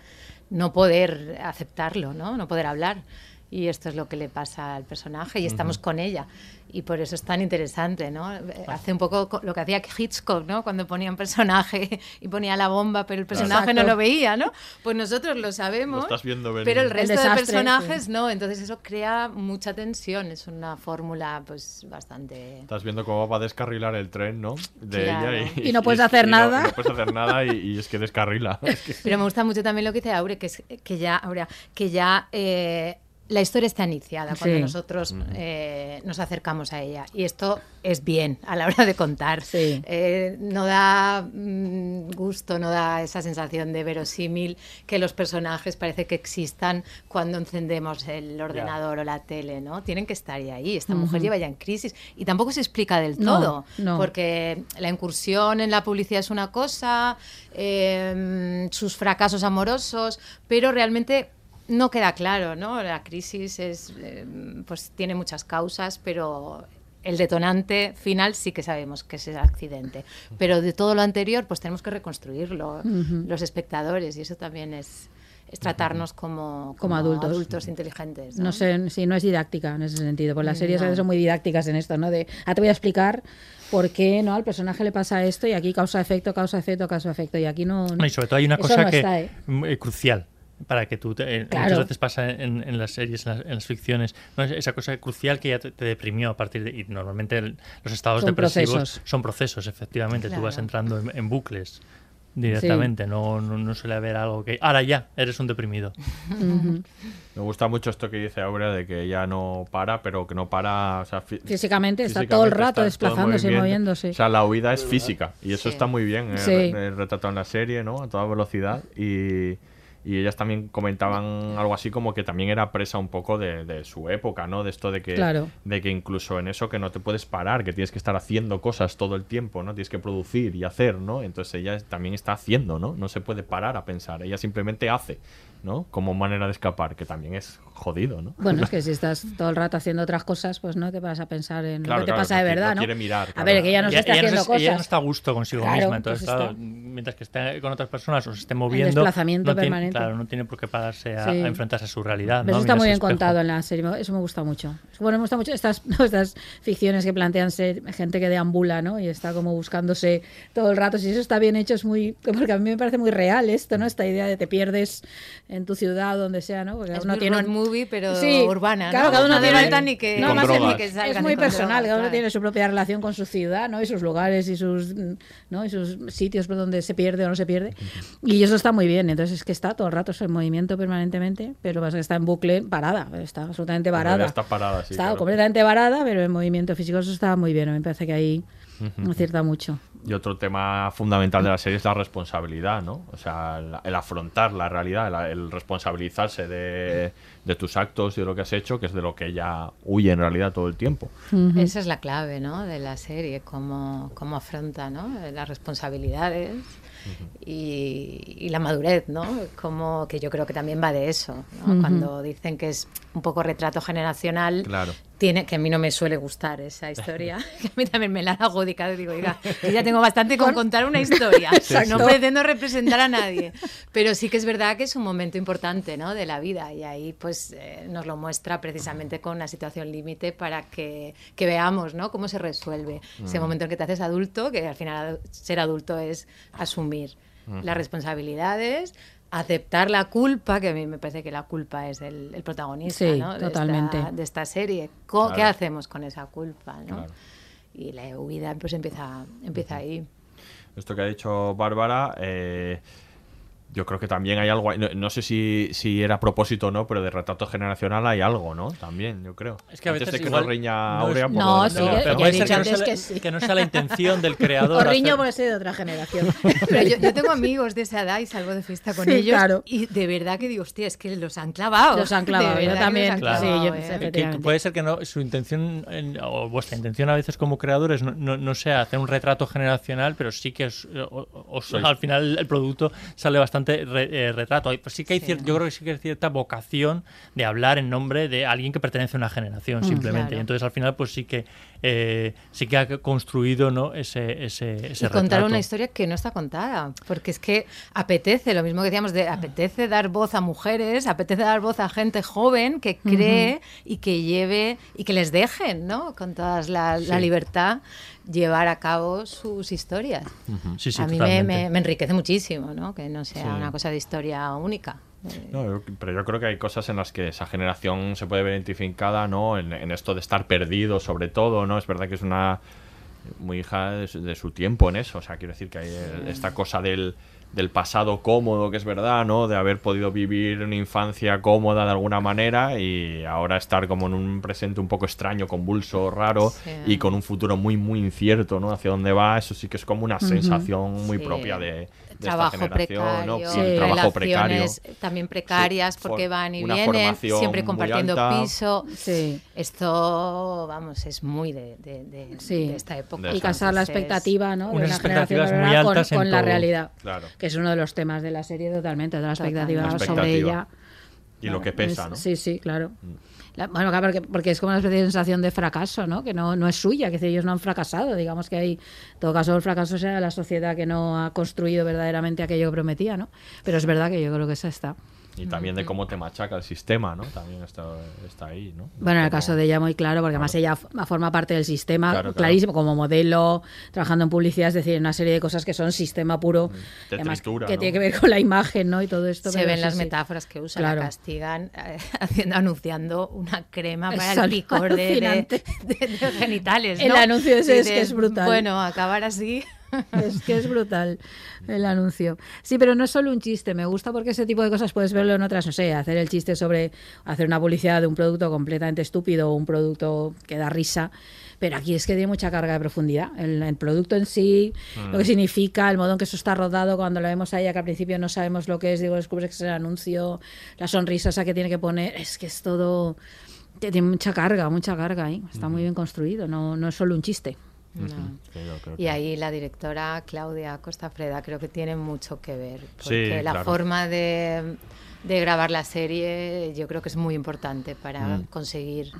no poder aceptarlo, ¿no? No poder hablar. Y esto es lo que le pasa al personaje y estamos con ella y por eso es tan interesante, ¿no? Hace un poco co- lo que hacía Hitchcock, ¿no? Cuando ponía un personaje y ponía la bomba, pero el personaje no Exacto. lo veía, ¿no? Pues nosotros lo sabemos, Lo estás viendo venir. pero el El resto desastre, de personajes no, entonces eso crea mucha tensión, es una fórmula pues bastante... Estás viendo cómo va a descarrilar el tren, ¿no? De Claro. ella Y no puedes hacer no- nada. no puedes hacer nada y, y es que descarrila. Es que- Pero me gusta mucho también lo que dice Aure, que es que ya, Aurea, que ya eh, la historia está iniciada cuando Sí. nosotros eh, nos acercamos a ella. Y esto es bien a la hora de contar. Sí. Eh, no da mm, gusto, no da esa sensación de verosímil que los personajes parece que existan cuando encendemos el ordenador o la tele, ¿no? Tienen que estar ya ahí. Esta mujer lleva ya en crisis y tampoco se explica del No, todo. no. Porque la incursión en la publicidad es una cosa, eh, sus fracasos amorosos, pero realmente no queda claro, ¿no? La crisis es, eh, pues tiene muchas causas, pero el detonante final sí que sabemos que es el accidente. Pero de todo lo anterior, pues tenemos que reconstruirlo los espectadores y eso también es, es tratarnos como, Como adultos. inteligentes. No sé, sí, no es didáctica en ese sentido, porque las series a veces son muy didácticas en esto, ¿no? De, ah, te voy a explicar por qué, ¿no? Al personaje le pasa esto y aquí causa-efecto, causa-efecto, causa-efecto, y aquí no... No, y sobre todo hay una cosa no que está, mm, eh, crucial para que tú te- eh, Claro. muchas veces pasa en, en las series, en las, en las ficciones, ¿no? Es- esa cosa crucial que ya te, te deprimió a partir de y normalmente el- los estados Son depresivos procesos. son procesos, efectivamente, tú vas Claro. entrando en, en bucles directamente, no, no, no suele haber algo que ahora ya eres un deprimido. Me gusta mucho esto que dice Aurea de que ella no para, pero que no para. o sea, fi- Físicamente, está todo el físicamente rato desplazándose y moviéndose. O sea, la huida es física y eso Sí. está muy bien eh, Sí. re- retratado en la serie, ¿no? A toda velocidad y. Y ellas también comentaban algo así como que también era presa un poco de, de su época, ¿no? De esto de que, Claro. de que incluso en eso que no te puedes parar, que tienes que estar haciendo cosas todo el tiempo, ¿no? Tienes que producir y hacer, ¿no? Entonces ella también está haciendo, ¿no? No se puede parar a pensar, ella simplemente hace, ¿no? Como manera de escapar, que también es jodido, ¿no? Bueno, es que si estás todo el rato haciendo otras cosas, pues no te vas a pensar en Claro, lo que te claro, pasa de verdad, no ¿no? quiere mirar, A ver, que ella no está ella haciendo no, cosas. ella no está a gusto consigo Claro, misma, entonces, pues claro, está. mientras que esté con otras personas o se esté moviendo, desplazamiento no tiene, permanente. claro, no tiene por qué pararse a, Sí. a enfrentarse a su realidad. Eso está muy bien espejo. contado en la serie, eso me gusta mucho. Bueno, me gusta mucho estas, ¿no? estas ficciones que plantean ser gente que deambula, ¿no? Y está como buscándose todo el rato. Si eso está bien hecho, es muy. Porque a mí me parece muy real esto, ¿no? Esta idea de te pierdes en tu ciudad, donde sea, ¿no? Porque Es uno tiene un- movie, pero Sí, urbana, Claro, ¿no? cada uno No tiene. falta ni que- no drogas. ni que salgan es muy personal, drogas, cada uno claro. tiene su propia relación con su ciudad, ¿no? Y sus lugares y sus, ¿no? y sus sitios por donde se pierde o no se pierde. Y eso está muy bien. Entonces es que está todo el rato en movimiento permanentemente, pero pasa que está en bucle parada, está absolutamente. Está parada, sí. está claro. completamente varada, pero en movimiento físico eso está muy bien. Me parece que ahí Ujú. acierta mucho. Y otro tema fundamental de la serie es la responsabilidad, ¿no? O sea, el, el afrontar la realidad, el, el responsabilizarse de, de tus actos y de lo que has hecho, que es de lo que ella huye en realidad todo el tiempo. Esa es la clave, ¿no? De la serie, cómo, cómo afronta, ¿no? Las responsabilidades y, y la madurez, ¿no? Como que yo creo que también va de eso. Cuando dicen que es un poco retrato generacional, Claro. Tiene que a mí no me suele gustar esa historia, que a mí también me la han adjudicado y digo, oiga, yo ya tengo bastante con contar una historia, Exacto. no pretendo representar a nadie, pero sí que es verdad que es un momento importante, ¿no? De la vida y ahí pues eh, nos lo muestra precisamente con una situación límite para que, que veamos, ¿no? Cómo se resuelve ese Mm. momento en que te haces adulto, que al final ser adulto es asumir Ujú. las responsabilidades, aceptar la culpa, que a mí me parece que la culpa es el, el protagonista Sí, ¿no? de, totalmente. esta, de esta serie. Co- ¿Qué Claro. hacemos con esa culpa? ¿no? Claro. Y la huida pues empieza, empieza ahí. Esto que ha dicho Bárbara, eh, yo creo que también hay algo, no, no sé si, si era a propósito o no, pero de retrato generacional hay algo, ¿no? También, yo creo. Es que a Antes veces de que igual nos riña no Aurea por No, sí, No, que- pero ya puede he ser dicho que no, antes sea, que la- sí. que no sea la intención del creador. O riño hacer- por ser de otra generación. Pero yo, yo tengo amigos de esa edad y salgo de fiesta con Sí, ellos claro. y de verdad que digo, hostia, es que los han clavado. Los han clavado, yo también, sí, yo- ¿eh? Que- puede ser que no, su intención, en- o vuestra intención a veces como creadores, no, no, no sea hacer un retrato generacional, pero sí que es, o- o- o- Sois- al final el producto sale bastante re- eh, retrato. Pues sí que hay Sí. yo creo que sí que hay cierta vocación de hablar en nombre de alguien que pertenece a una generación, Mm, simplemente. claro. Y entonces al final, pues sí que eh, sí que ha construido ¿no? ese, ese, ese y contar una historia que no está contada, porque es que apetece, lo mismo que decíamos, de apetece dar voz a mujeres, apetece dar voz a gente joven que cree y que lleve y que les dejen, ¿no? Con toda la, la libertad llevar a cabo sus historias. Sí, sí, a mí me, me- me enriquece muchísimo, ¿no? Que no sea Sí. una cosa de historia única. No, pero yo creo que hay cosas en las que esa generación se puede ver identificada, ¿no? En, en esto de estar perdido, sobre todo, ¿no? Es verdad que es una muy hija de su, de su tiempo en eso. O sea, quiero decir que hay esta cosa del, del pasado cómodo, que es verdad, ¿no? De haber podido vivir una infancia cómoda de alguna manera y ahora estar como en un presente un poco extraño, convulso, raro Sí. y con un futuro muy, muy incierto, ¿no? Hacia dónde va, eso sí que es como una sensación muy Sí. propia de, de trabajo esta generación, ¿no? precario, Y el trabajo precario. relaciones también precarias Sí, porque for- van y una vienen, siempre compartiendo piso. Sí. Esto, vamos, es muy de, de- de- Sí. de esta época. y casar la expectativa ¿no? de una generación expectativas muy con, la realidad, Claro. que es uno de los temas de la serie totalmente, de la expectativa, La sobre ella. Y lo que pesa, Es- ¿no? Sí, sí, claro. La- bueno, claro, porque, porque es como una especie de sensación de fracaso, ¿no? Que no, no es suya, que ellos no han fracasado. Digamos que hay, en todo caso, el fracaso sea la sociedad que no ha construido verdaderamente aquello que prometía, ¿no? Pero es verdad que yo creo que esa está. Y también de cómo te machaca el sistema, ¿no? También está, está ahí, ¿no? Bueno, en el caso de ella muy claro, porque además ella forma parte del sistema, Claro, claro. clarísimo, como modelo, trabajando en publicidad, es decir, una serie de cosas que son sistema puro, Te además tritura, que ¿no? tiene que ver con la imagen, ¿no? Y todo esto. Se ven sí, las sí. metáforas que usan, Claro. la castigan eh, haciendo, anunciando una crema para el picor de, de- alucinante. de- de genitales. El ¿no? anuncio ese es que es brutal. Bueno, acabar así. Es que es brutal el anuncio. Sí, pero no es solo un chiste. Me gusta porque ese tipo de cosas puedes verlo en otras, no sé, hacer el chiste sobre hacer una publicidad de un producto completamente estúpido o un producto que da risa. Pero aquí es que tiene mucha carga de profundidad. El, el producto en sí, Mm. lo que significa, el modo en que eso está rodado, cuando la vemos a ella, que al principio no sabemos lo que es, digo, descubres que es el anuncio, la sonrisa esa que tiene que poner. Es que es todo. Tiene mucha carga, mucha carga ahí. Está muy bien construido, no, no es solo un chiste. No. Y ahí la directora Claudia Costafreda creo que tiene mucho que ver, porque Sí, la claro. forma de, de grabar la serie yo creo que es muy importante para Mm. conseguir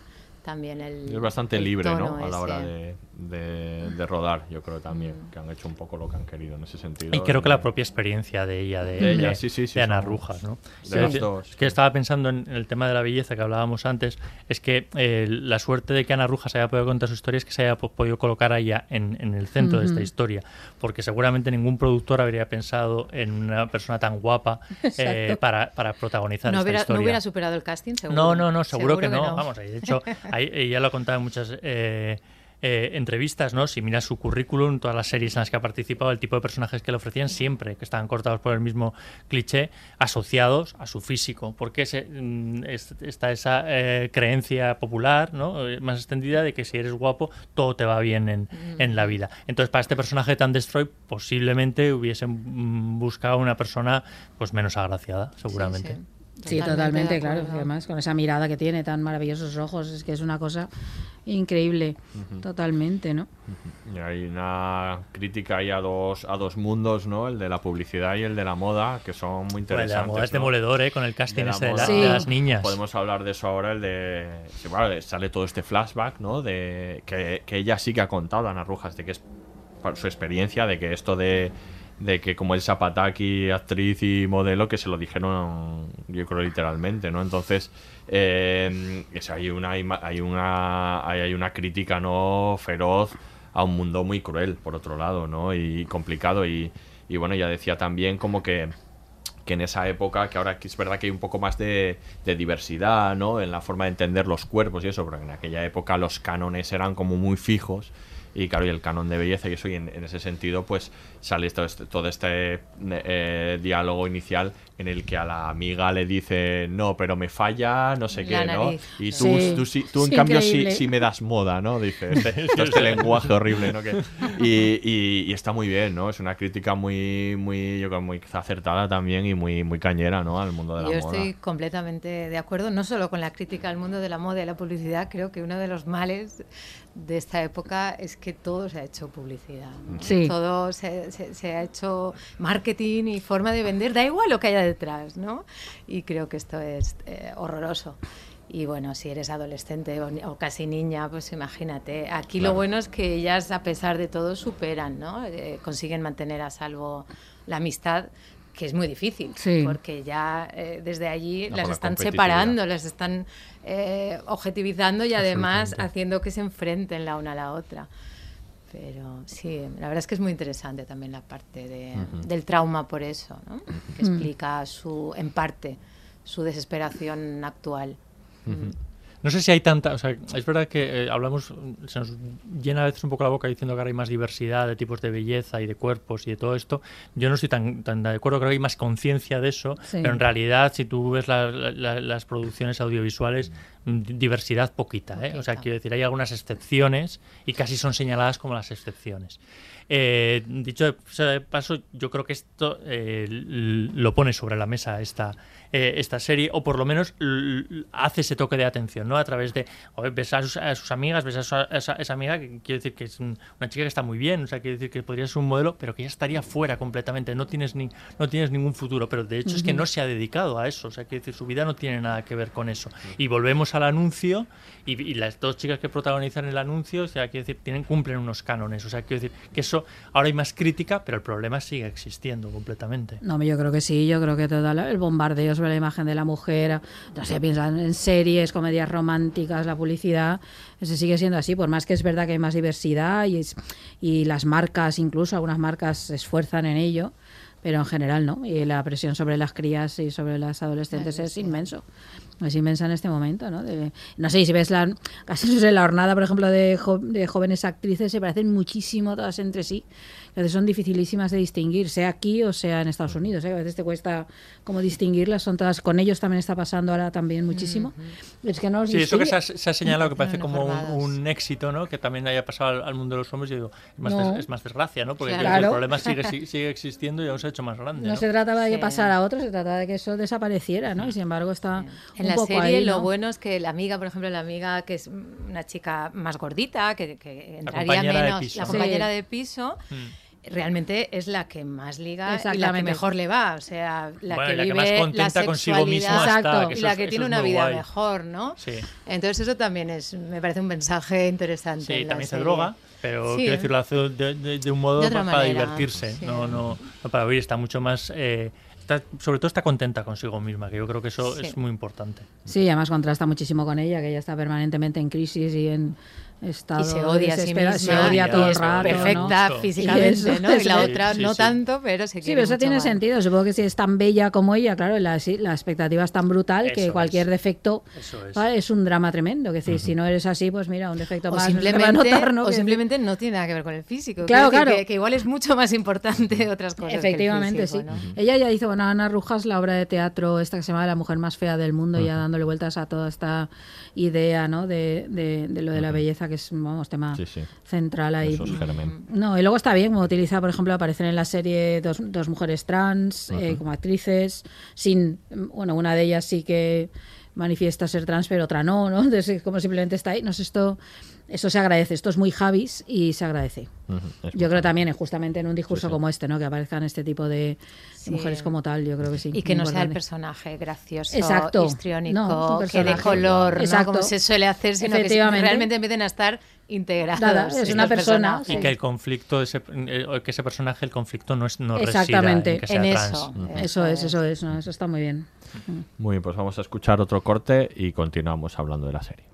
también el Es bastante el libre, tono ¿no? A la hora de, de- de rodar, yo creo también, que han hecho un poco lo que han querido en ese sentido. Y creo que la propia experiencia de ella, de, De ella, de- sí, sí, sí, de Ana Rujas, ¿no? de los que- dos, es que estaba pensando en el tema de la belleza que hablábamos antes, es que eh, la suerte de que Ana Rujas haya podido contar su historia es que se haya po- podido colocar a ella en, en el centro de esta historia, porque seguramente ningún productor habría pensado en una persona tan guapa eh, para, para protagonizar no esta hubiera, historia. no hubiera superado el casting, seguro. No, no, no, seguro, que, no. Vamos, ahí, de hecho, ahí, ella lo ha contado en muchas eh, eh, entrevistas, ¿no? Si miras su currículum, todas las series en las que ha participado, el tipo de personajes que le ofrecían siempre, que estaban cortados por el mismo cliché, asociados a su físico, porque se, mm, es- está esa eh, creencia popular, ¿no? Eh, Más extendida de que si eres guapo, todo te va bien en, en la vida. Entonces, para este personaje tan destroy, posiblemente hubiesen mm, buscado una persona pues menos agraciada, seguramente. Sí, totalmente, claro. y Además, con esa mirada que tiene, tan maravillosos ojos, es que es una cosa increíble. Ujú. Totalmente, ¿no? Y hay una crítica ahí a dos, a dos mundos, ¿no? El de la publicidad y el de la moda, que son muy Bueno, el de la interesantes. moda es ¿no? demoledor, ¿eh? Con el casting la ese de, la- moda. de las niñas. Podemos hablar de eso ahora, el de... sí, bueno, sale todo este flashback, ¿no? De que, que ella sí que ha contado, Ana Rujas, de que es por su experiencia, de que esto de de que como el Zapataki, actriz y modelo, que se lo dijeron, yo creo literalmente, ¿no? Entonces, eh, es- hay una hay una hay, una crítica no feroz a un mundo muy cruel, por otro lado, ¿no? Y complicado. Y, y bueno, ya decía también como que que en esa época, que ahora es verdad que hay un poco más de, de diversidad, ¿no? En la forma de entender los cuerpos y eso, pero en aquella época los cánones eran como muy fijos. Y claro, y el canon de belleza y eso, y en, en ese sentido, pues sale todo este, todo este eh, diálogo inicial en el que a la amiga le dice, no, pero me falla, no sé La qué, ¿no? nariz. Y tú, Sí. tú, sí- tú en Sí, cambio sí, sí me das moda, ¿no? Dice, este, todo este lenguaje horrible, ¿no? Que- y, y- y está muy bien, ¿no? Es una crítica muy, muy, yo creo, muy acertada también y muy, muy cañera, ¿no? Al mundo de la Yo moda. estoy completamente de acuerdo, no solo con la crítica al mundo de la moda y la publicidad, creo que uno de los males de esta época es que todo se ha hecho publicidad. ¿no? Sí. Todo se, se- se ha hecho marketing y forma de vender, da igual lo que haya detrás, ¿no? Y creo que esto es eh, horroroso. Y bueno, si eres adolescente o, o casi niña, pues imagínate. Aquí lo Claro. bueno es que ellas, a pesar de todo, superan, ¿no? Eh, consiguen mantener a salvo la amistad, que es muy difícil, Sí. porque ya eh, desde allí No, las están separando, las están eh, objetivizando y además haciendo que se enfrenten la una a la otra. Pero sí, la verdad es que es muy interesante también la parte de- del trauma por eso, ¿no? que explica su, en parte su desesperación actual. No sé si hay tanta, o sea, es verdad que eh, hablamos, se nos llena a veces un poco la boca diciendo que ahora hay más diversidad de tipos de belleza y de cuerpos y de todo esto. Yo no estoy tan, tan de acuerdo, creo que hay más conciencia de eso, Sí. pero en realidad si tú ves la- la- la- las producciones audiovisuales, mm, di- diversidad poquita, ¿eh? O sea, quiero decir, hay algunas excepciones y casi son señaladas como las excepciones. Eh, dicho de paso, yo creo que esto eh, lo pone sobre la mesa esta, eh, esta serie, o por lo menos hace ese toque de atención, ¿no? A través de, joder, ves a sus, a sus amigas, ves a, su- a esa, esa amiga que quiere decir que es un- una chica que está muy bien, o sea, quiere decir que podría ser un modelo, pero que ya estaría fuera completamente, no tienes, ni, no tienes ningún futuro, pero de hecho es que no se ha dedicado a eso, o sea, quiere decir, su vida no tiene nada que ver con eso. Y volvemos al anuncio, y, y las dos chicas que protagonizan el anuncio, o sea, quiero decir, tienen, cumplen unos cánones, o sea, quiero decir que eso, ahora hay más crítica, pero el problema sigue existiendo completamente. No, yo creo que sí, yo creo que todo la- el bombardeo sobre la imagen de la mujer, no sé, piensan en series, comedias románticas, la publicidad, eso sigue siendo así, por más que es verdad que hay más diversidad y, es- y las marcas, incluso algunas marcas se esfuerzan en ello, pero en general no, y la presión sobre las crías y sobre las adolescentes es inmenso. Es inmensa en este momento, ¿no? De- no sé, si ves la, casi no sé, la hornada, por ejemplo, de, jo- de jóvenes actrices, se parecen muchísimo todas entre sí. A veces son dificilísimas de distinguir, sea aquí o sea en Estados Unidos. ¿eh? A veces te cuesta como distinguirlas, son todas. Con ellos también está pasando ahora también muchísimo. Es que no Sí, eso que se ha, se ha señalado que parece No como un, un éxito, ¿no? Que también haya pasado al, al mundo de los hombres, yo digo, es más, No. des- es más desgracia, ¿no? Porque Claro. el problema sigue, si- sigue existiendo y aún se ha hecho más grande. No ¿no? se trataba de que Sí. pasara a otro, se trataba de que eso desapareciera, ¿no? Y sin embargo está En la poco serie ahí, lo ¿no? bueno es que la amiga, por ejemplo, la amiga que es una chica más gordita, que, que entraría compañera de menos, piso. la Sí. compañera de piso, Mm. realmente es la que más liga y la que mejor le va, o sea, la Bueno, que la que vive más la contenta consigo misma está, que y la que tiene una vida guay. mejor, ¿no? Sí. Entonces eso también es, me parece un mensaje interesante. Sí, la también se serie. droga, pero Sí. quiero decir, lo hace de, de- de un modo De para manera, divertirse, sí. no, no, no para huir, está mucho más... eh, está- sobre todo está contenta consigo misma, que yo creo que eso Sí. es muy importante. Sí, además contrasta muchísimo con ella, que ella está permanentemente en crisis y en estado Y se odia a sí misma. se odia todo el es rato. ¿no? perfecta ¿no? físicamente, Y eso, ¿no? Y la sí, otra sí, no sí. tanto, pero se Sí, quiere pero eso mucho tiene más. sentido. Supongo que si es tan bella como ella, claro, la, sí, la expectativa es tan brutal Eso que es. cualquier defecto Eso es. ¿vale? es un drama tremendo. Que decir, si no eres así, pues mira, un defecto O más no se te va a simplemente, notar, ¿no? o simplemente no tiene nada que ver con el físico. Claro, claro. Que, que igual es mucho más importante otras cosas. que el Efectivamente, físico, sí. ¿no? Ella ya hizo, bueno, Ana Rujas, la obra de teatro esta que se llama La mujer más fea del mundo, ya dándole vueltas a toda esta idea, ¿no? De, de- de lo de la belleza, que es, vamos, tema Sí, sí. central ahí. Eso es germen. No, y luego está bien, como utiliza, por ejemplo, aparecen en la serie dos, dos mujeres trans eh, como actrices, sin, bueno, una de ellas sí que manifiesta ser trans, pero otra no, ¿no? Entonces, como simplemente está ahí, no sé, esto, eso se agradece, esto es muy Javis y se agradece. Yo creo también, eh, justamente en un discurso Sí, sí. como este, ¿no? Que aparezcan este tipo de, Sí. mujeres como tal, yo creo que sí. Y que no sea el personaje gracioso, Exacto. histriónico, No, que de color, ¿no? Exacto. como se suele hacer, sino que realmente empiecen a estar integrados. Nada, es una persona, personajes. Y que el conflicto, ese, eh, que ese personaje, el conflicto no, es, no Exactamente. resida en que sea En trans. eso. Eso es, eso es, no, eso está muy bien. Muy bien, pues vamos a escuchar otro corte y continuamos hablando de la serie.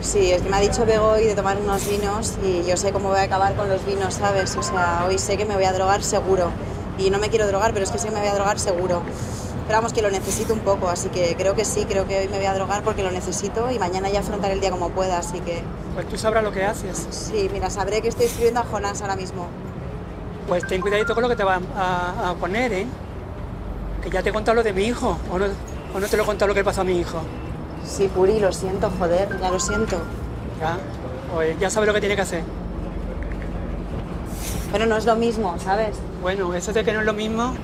Sí, es que me ha dicho Bego hoy de tomar unos vinos y yo sé cómo voy a acabar con los vinos, ¿sabes? O sea, hoy sé que me voy a drogar seguro. Y no me quiero drogar, pero es que sé que me voy a drogar seguro. Pero vamos, que lo necesito un poco, así que creo que sí, creo que hoy me voy a drogar porque lo necesito y mañana ya afrontaré el día como pueda, así que... Pues tú sabrás lo que haces. Sí, mira, sabré que estoy escribiendo a Jonás ahora mismo. Pues ten cuidadito con lo que te va a, a poner, ¿eh? Que ya te he contado lo de mi hijo, o no, o no te lo he contado lo que pasó a mi hijo. Sí, Puri, lo siento, joder, ya lo siento. Ya, Oye, ya sabes lo que tiene que hacer. Pero no es lo mismo, ¿sabes? Bueno, eso de que no es lo mismo,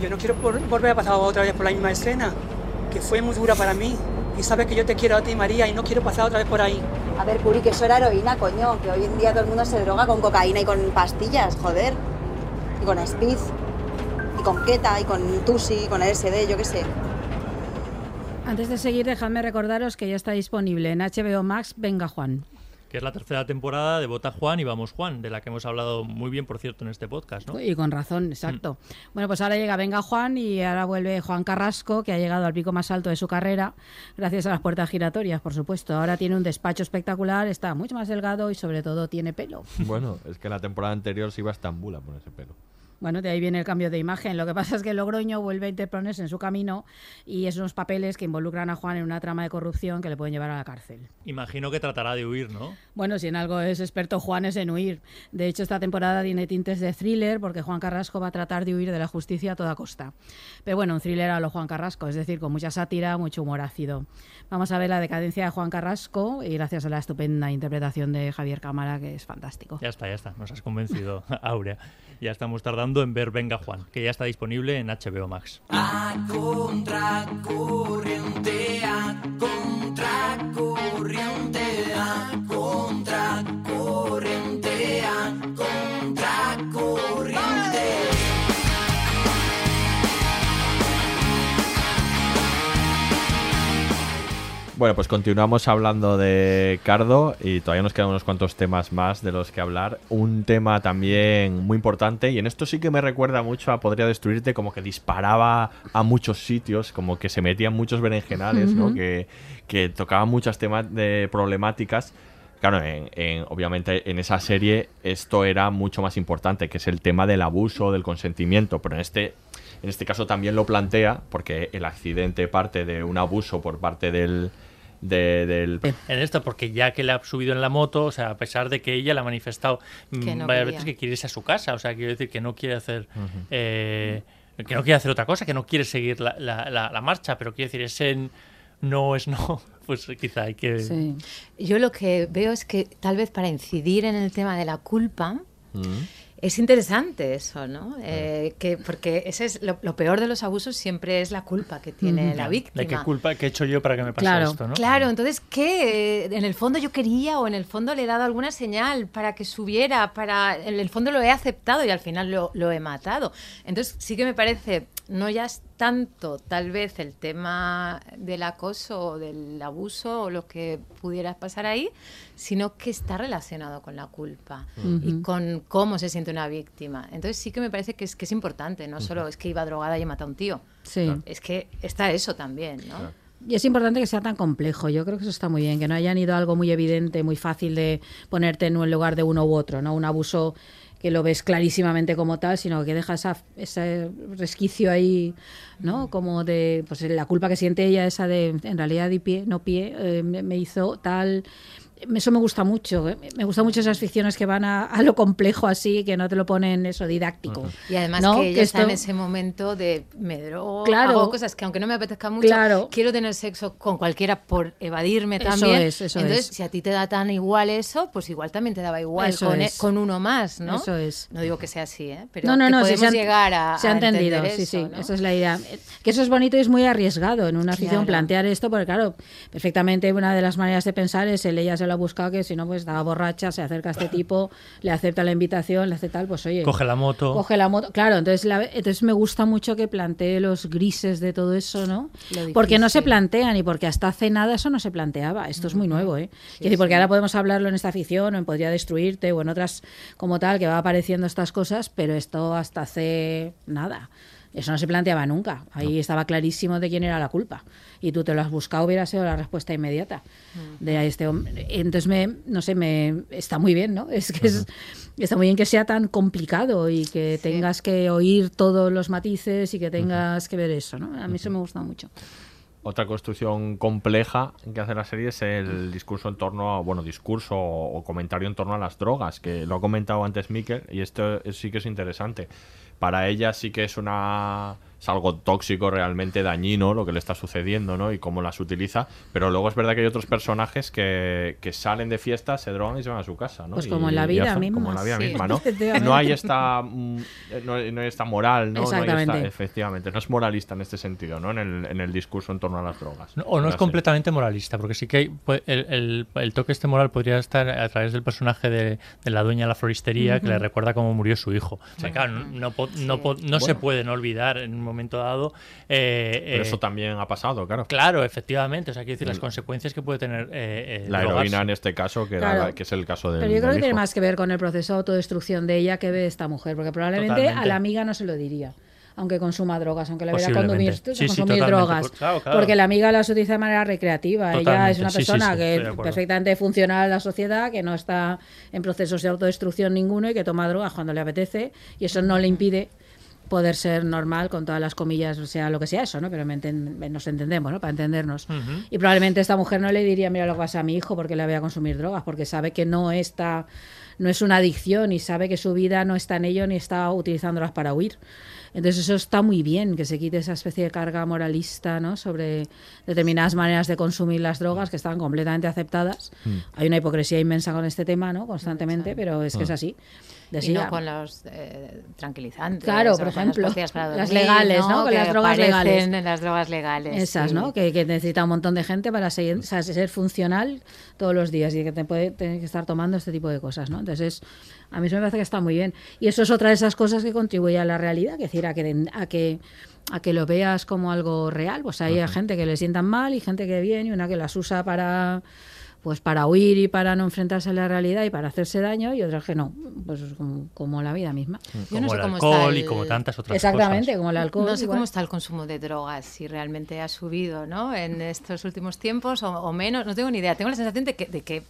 yo no quiero por- volver a pasar otra vez por la misma escena, que fue muy dura para mí. Y sabes que yo te quiero a ti, María, y no quiero pasar otra vez por ahí. A ver, Puri, que eso era heroína, coño, que hoy en día todo el mundo se droga con cocaína y con pastillas, joder. Y con speed, y con keta, y con tusi, y con LSD, yo qué sé. Antes de seguir, dejadme recordaros que ya está disponible en HBO Max Venga Juan. Que es la tercera temporada de Vota Juan y Vamos Juan, de la que hemos hablado muy bien, por cierto, en este podcast, ¿no? Y con razón, exacto. Bueno, pues ahora llega Venga Juan y ahora vuelve Juan Carrasco, que ha llegado al pico más alto de su carrera, gracias a las puertas giratorias, por supuesto. Ahora tiene un despacho espectacular, está mucho más delgado y sobre todo tiene pelo. Bueno, es que la temporada anterior se iba a Estambul a ponerse pelo. Bueno, de ahí viene el cambio de imagen. Lo que pasa es que Logroño vuelve a interponerse en su camino y es unos papeles que involucran a Juan en una trama de corrupción que le pueden llevar a la cárcel. Imagino que tratará de huir, ¿no? Bueno, si en algo es experto Juan es en huir. De hecho, esta temporada tiene tintes de thriller porque Juan Carrasco va a tratar de huir de la justicia a toda costa. Pero bueno, un thriller a lo Juan Carrasco, es decir, con mucha sátira, mucho humor ácido. Vamos a ver la decadencia de Juan Carrasco y gracias a la estupenda interpretación de Javier Cámara, que es fantástico. Ya está, ya está. Nos has convencido, Aurea. Ya estamos tardando en ver Venga Juan, que ya está disponible en HBO Max. A contracorriente, a contracorriente, a contracorriente, a contracorriente. Bueno, pues continuamos hablando de Cardo y todavía nos quedan unos cuantos temas más de los que hablar. Un tema también muy importante y en esto sí que me recuerda mucho a Podría Destruirte, como que disparaba a muchos sitios, como que se metía en muchos berenjenales, ¿no? Ujú. que, que tocaba muchas temas de problemáticas. Claro, en, en- obviamente en esa serie esto era mucho más importante, que es el tema del abuso, del consentimiento, pero en este, en este caso también lo plantea, porque el accidente parte de un abuso por parte del, de- del En esto, porque ya que le ha subido en la moto, o sea, a pesar de que ella le ha manifestado Que mm, no varias quería. veces que quiere irse a su casa, o sea, quiero decir que no quiere hacer. Eh, que no quiere hacer otra cosa, que no quiere seguir la, la- la- la marcha, pero quiero decir, ese no es no, pues quizá hay que. Yo lo que veo es que tal vez para incidir en el tema de la culpa, es interesante eso, ¿no? Eh, que, porque ese es lo, lo peor de los abusos siempre es la culpa que tiene la víctima. De qué culpa que he hecho yo para que me pase esto, ¿no? Claro, entonces, ¿qué? Eh, En el fondo yo quería o en el fondo le he dado alguna señal para que subiera, para en el fondo lo he aceptado y al final lo, lo he matado. Entonces, sí que me parece, no ya es tanto tal vez el tema del acoso o del abuso o lo que pudiera pasar ahí, sino que está relacionado con la culpa y con cómo se siente una víctima. Entonces sí que me parece que es, que es importante, no solo es que iba drogada y he matado a un tío. Sí. Es que está eso también, ¿no? Y es importante que sea tan complejo. Yo creo que eso está muy bien, que no hayan ido a algo muy evidente, muy fácil de ponerte en el lugar de uno u otro, ¿no? Un abuso que lo ves clarísimamente como tal, sino que deja esa, ese resquicio ahí, ¿no? Como de pues la culpa que siente ella, esa de en realidad di pie, no pie, eh, me, me hizo tal. Eso me gusta mucho. ¿eh? Me gustan mucho esas ficciones que van a, a lo complejo así, que no te lo ponen eso didáctico. Y además ¿no? que ella está en ese momento de me drogo, Claro. hago cosas que aunque no me apetezca mucho, Claro. quiero tener sexo con cualquiera por evadirme Eso también. es, eso Entonces, es. si a ti te da tan igual eso, pues igual también te daba igual Eso con, e- es. con uno más, ¿no? Eso es. No digo que sea así, ¿eh? Pero no, no, que podemos han- llegar a, se ha entendido, entender sí, eso, sí, esa es la idea. Que eso es bonito y es muy arriesgado en una ficción Claro. plantear esto, porque claro, perfectamente una de las maneras de pensar es el ella se lo ha buscado, que si no, pues estaba borracha, se acerca a este tipo, le acepta la invitación, le hace tal, pues oye. Coge la moto. Coge la moto, claro, entonces, la- entonces me gusta mucho que plantee los grises de todo eso, ¿no? Porque no se plantean y porque hasta hace nada eso no se planteaba. Esto es muy nuevo, ¿eh? Sí, Es decir, porque sí. ahora podemos hablarlo en esta ficción o en Podría Destruirte o en otras como tal, que va apareciendo estas cosas, pero esto hasta hace nada. Eso no se planteaba nunca. Ahí estaba clarísimo de quién era la culpa. Y tú te lo has buscado, hubiera sido la respuesta inmediata de este hombre. Entonces, me, no sé, me está muy bien, ¿no? Es que es- está muy bien que sea tan complicado y que tengas que oír todos los matices y que tengas que ver eso, ¿no? A mí eso me gusta mucho. Otra construcción compleja que hace la serie es el discurso en torno a, bueno, discurso o, o comentario en torno a las drogas, que lo ha comentado antes Mikel, y esto es- sí que es interesante. Para ella sí que es una es algo tóxico, realmente dañino lo que le está sucediendo, ¿no? Y cómo las utiliza, pero luego es verdad que hay otros personajes que, que salen de fiesta, se drogan y se van a su casa, ¿no? Pues Y- como en la vida misma. Como en la vida Sí. misma, ¿no? No hay esta, mm, no, no hay esta moral, ¿no? No hay esta- efectivamente, no es moralista en este sentido, ¿no? En el, en el discurso en torno a las drogas. No, o no es serie. completamente moralista, porque sí que hay, pues, el, el- el toque este moral podría estar a través del personaje de, de la dueña de la floristería que le recuerda cómo murió su hijo. O sea, claro, no, no, no, se puede no olvidar en un momento dado. eh, Pero eh, eso también ha pasado, claro. Claro, efectivamente. O sea, quiero decir, las Mm. consecuencias que puede tener eh, eh, La drogarse. heroína en este caso, que, era- Claro. que es el caso del Pero yo creo que tiene más que ver con el proceso de autodestrucción de ella que de esta mujer, porque probablemente Totalmente. a la amiga no se lo diría. Aunque consuma drogas, aunque le viera consumir, Sí, consumir drogas. Por- claro, claro. Porque la amiga las utiliza de manera recreativa. Ella es una Sí, sí, persona sí, de que acuerdo. perfectamente funcional en la sociedad, que no está en procesos de autodestrucción ninguno y que toma drogas cuando le apetece, y eso no le impide poder ser normal con todas las comillas, o sea, lo que sea eso, ¿no? Pero me enten- nos entendemos, ¿no? Para entendernos. Y probablemente esta mujer no le diría, mira lo que pasa a mi hijo porque le voy a consumir drogas, porque sabe que no está, no es una adicción y sabe que su vida no está en ello ni está utilizándolas para huir. Entonces eso está muy bien, que se quite esa especie de carga moralista ¿no? sobre determinadas maneras de consumir las drogas que están completamente aceptadas. Mm. Hay una hipocresía inmensa con este tema, ¿no? Constantemente, pero es que es Ah. Así. Y no con los eh, tranquilizantes. Claro, por las ejemplo, las legales, ¿no? Con las drogas legales. en las drogas legales. Esas, sí. ¿no? Que, que necesita un montón de gente para ser, o sea, ser funcional todos los días y que te puede tener que estar tomando este tipo de cosas, ¿no? Entonces, a mí eso me parece que está muy bien. Y eso es otra de esas cosas que contribuye a la realidad, que es decir, a que, a que, a que lo veas como algo real. Pues hay gente que le sientan mal y gente que viene y una que las usa para pues para huir y para no enfrentarse a la realidad y para hacerse daño y otras que no, pues como, como la vida misma. Yo no Como sé el cómo está alcohol y como tantas otras Exactamente, cosas. como el alcohol. No sé igual. cómo está el consumo de drogas, si realmente ha subido ¿no? en estos últimos tiempos o, o menos, no tengo ni idea. Tengo la sensación de que, de que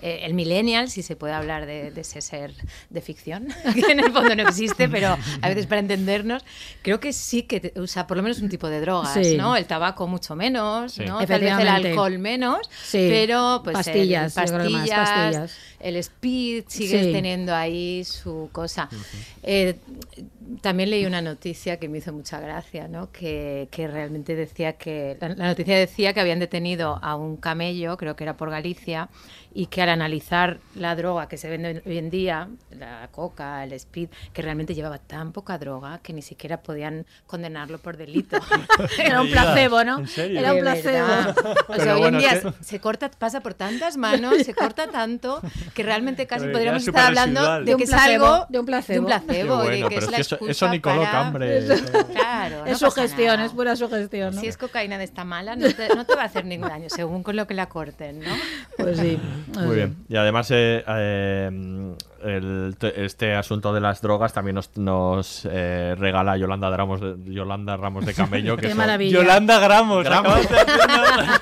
eh, el millennial, si se puede hablar de, de ese ser de ficción, que en el fondo no existe, pero a veces para entendernos, creo que sí que te- usa por lo menos un tipo de drogas, Sí. ¿no? El tabaco mucho menos, Sí. ¿no? Tal vez el alcohol menos, Sí. pero pues el- Pastillas, más pastillas, pastillas. el speed sigue Sí. teniendo ahí su cosa. Eh, también leí una noticia que me hizo mucha gracia, ¿no? que, que realmente decía que, la, la noticia decía que habían detenido a un camello, creo que era por Galicia, y que al analizar la droga que se vende hoy en día, la coca, el speed, que realmente llevaba tan poca droga que ni siquiera podían condenarlo por delito. Era un placebo, ¿no? ¿En serio? Era un De placebo. O sea, Pero hoy bueno, en día se corta, pasa por tantas manos, se corta tanto que realmente casi podríamos estar hablando de De que un es placebo, algo de un placebo. un placebo, bueno, de que pero es es la eso- eso ni coloca para- hambre. Claro, es no sugestión, nada. es pura sugestión. ¿no? Si es cocaína de esta mala, no te, no te va a hacer ningún daño, según con lo que la corten, ¿no? Pues sí. Muy bien. Y además, eh, eh, el- te- este asunto de las drogas también nos, nos eh, regala Yolanda Ramos de, Yolanda Ramos de Camello. Que Qué son- maravilla. Yolanda Gramos, Gramos. de hacer una-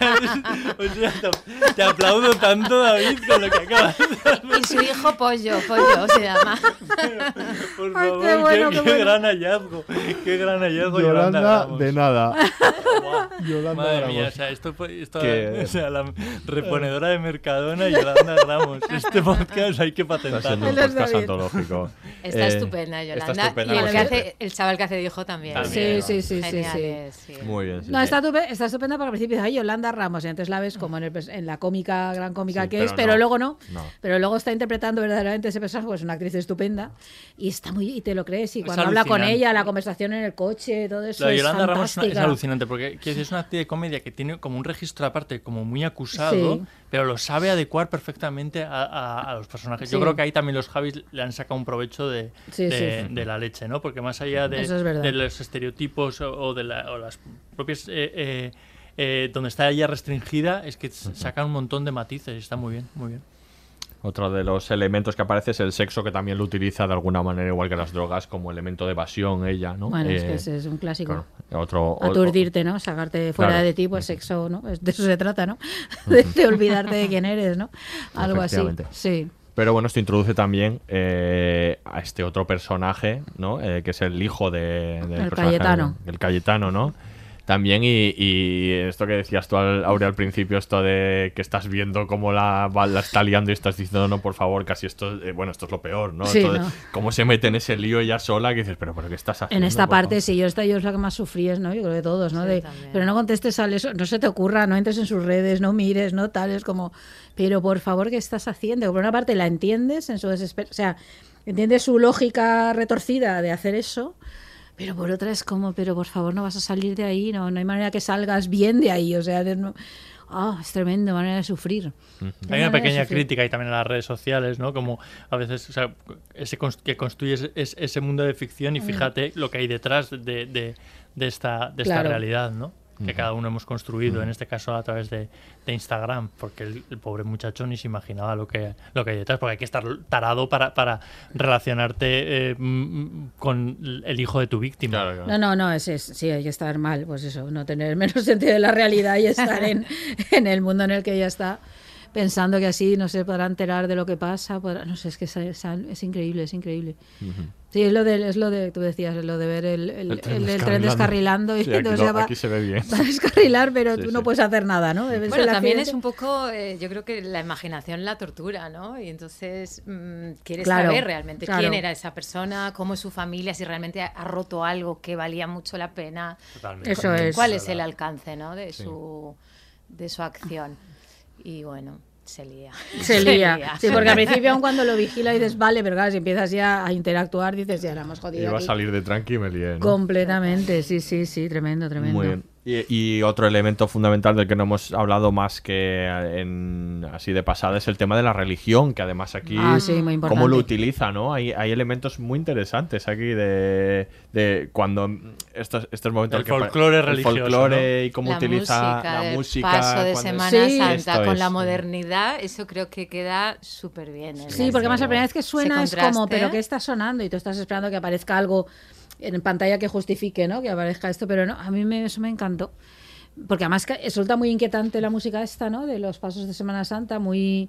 O sea, te, te aplaudo tanto, David, con lo que acabas de hacer. Y su hijo Pollo, Pollo se llama. Por Ay, favor, qué bueno, qué, qué qué bueno. gran hallazgo. Qué gran hallazgo, Yolanda, Yolanda Gramos. de nada. Guau. Yolanda Madre Gramos. mía, o sea, esto, esto o sea, la reponedora de Mercadona y Yolanda Gramos. Este podcast hay que patentarlo. Un podcast antológico. Está Eh, estupenda, Yolanda. Está estupenda. y el, que hace, el chaval que hace de hijo también. También, Sí, sí, sí, sí, sí. Geniales, sí. Muy bien. sí, No, sí. está, está estupenda porque al principio dices, ay, Yolanda Ramos, y entonces la ves como en, el en la cómica, gran cómica Sí, que pero es, pero no. luego no. No. Pero luego está interpretando verdaderamente ese personaje, pues es una actriz estupenda, y está muy, y te lo crees, y Es cuando habla con ella, la conversación en el coche, todo eso La es Yolanda Ramos es, una- es fantástica. alucinante porque es una actriz de comedia que tiene como un registro aparte, como muy acusado, Sí. Pero lo sabe adecuar perfectamente a, a- a los personajes. Yo creo que ahí también los Javis le han sacado un provecho de, Sí, de, sí. de la leche, ¿no? Porque más allá de, es de los estereotipos o, o de la- o las propias. eh, eh, eh, donde está ella restringida, es que sacan un montón de matices y está muy bien, muy bien. Otro de los elementos que aparece es el sexo, que también lo utiliza de alguna manera, igual que las drogas, como elemento de evasión ella, ¿no? Bueno, es Eh, que ese es un clásico. claro, otro, Aturdirte, ¿no? Sacarte fuera Claro. de ti, pues sexo, ¿no? De eso se trata, ¿no? De, de olvidarte de quién eres, ¿no? Algo así. Sí. Pero bueno, esto introduce también eh, a este otro personaje, ¿no? Eh, que es el hijo de, del El personaje, Cayetano. El Cayetano, ¿no? También, y, y esto que decías tú, al- Aurea, al principio, esto de que estás viendo cómo la, va- la está liando y estás diciendo, no, por favor, casi esto, eh, bueno, esto es lo peor, ¿no? Sí. Cómo se mete en ese lío ella sola, que dices, pero, pero ¿qué estás haciendo? En esta parte, favor?". sí, yo esta yo es la que más sufrí, es, ¿no? Yo creo que todos, ¿no? Sí, De, pero no contestes al eso, no se te ocurra, no entres en sus redes, no mires, no tal, es como, pero por favor, ¿qué estás haciendo? Por una parte la entiendes en su desespero, o sea, entiendes su lógica retorcida de hacer eso, pero por otra es como, pero por favor, no vas a salir de ahí, no, no hay manera que salgas bien de ahí, o sea, de- no- ah, es tremendo, manera de sufrir. Hay una pequeña crítica y también en las redes sociales, ¿no? Como a veces, o sea, ese que construyes es- ese mundo de ficción y Mm. fíjate lo que hay detrás de, de- de esta, de esta realidad, ¿no? Que cada uno hemos construido, en este caso a través de, de Instagram, porque el, el pobre muchacho ni se imaginaba lo que, lo que hay detrás, porque hay que estar tarado para, para relacionarte eh, mm, con el hijo de tu víctima. No, no, no, es, es- sí, hay que estar mal, pues eso, no tener el menos sentido de la realidad y estar en, en el mundo en el que ella está, pensando que así no se podrá enterar de lo que pasa, podrá- no sé, es que es, es- es increíble, es increíble. Sí, es lo de, es lo de, tú decías, es lo de ver el, el- El tren el- el tren descarrilando y Sí, aquí, entonces lo- ya va, aquí se ve bien. va a descarrilar, pero Sí, tú sí. no puedes hacer nada, ¿no? Bueno, también accidente. es un poco, eh, yo creo que la imaginación la tortura, ¿no? Y entonces mm, quieres Claro, saber realmente claro. quién era esa persona, cómo es su familia, si realmente ha, roto algo que valía mucho la pena. Totalmente. Eso es. ¿Cuál es el alcance, ¿no? De Sí. su, de su acción. Y bueno, se lía. Se lía. Sí, porque al principio, aun cuando lo vigila, dices, vale, pero claro, si empiezas ya a interactuar, dices, ya la hemos jodido. Iba a aquí". salir de tranqui y me lié, ¿no? Completamente, sí, sí, sí, tremendo, tremendo. Muy bien. Y, y otro elemento fundamental del que no hemos hablado más que en, así de pasada es el tema de la religión, que además aquí Ah, sí, muy cómo lo utiliza, ¿no? Hay, hay elementos muy interesantes aquí de, de cuando estos, estos momentos El que folclore el religioso, folclore ¿no? y cómo la utiliza música, la el música paso de Semana Sí. Santa con es, la modernidad, eso creo que queda súper bien. en Sí, porque más la primera vez que suena es como, pero ¿qué está sonando? Y tú estás esperando que aparezca algo en pantalla que justifique, ¿no? Que aparezca esto, pero no, a mí me, eso me encantó. Porque además resulta muy inquietante la música esta, ¿no? De los pasos de Semana Santa, muy...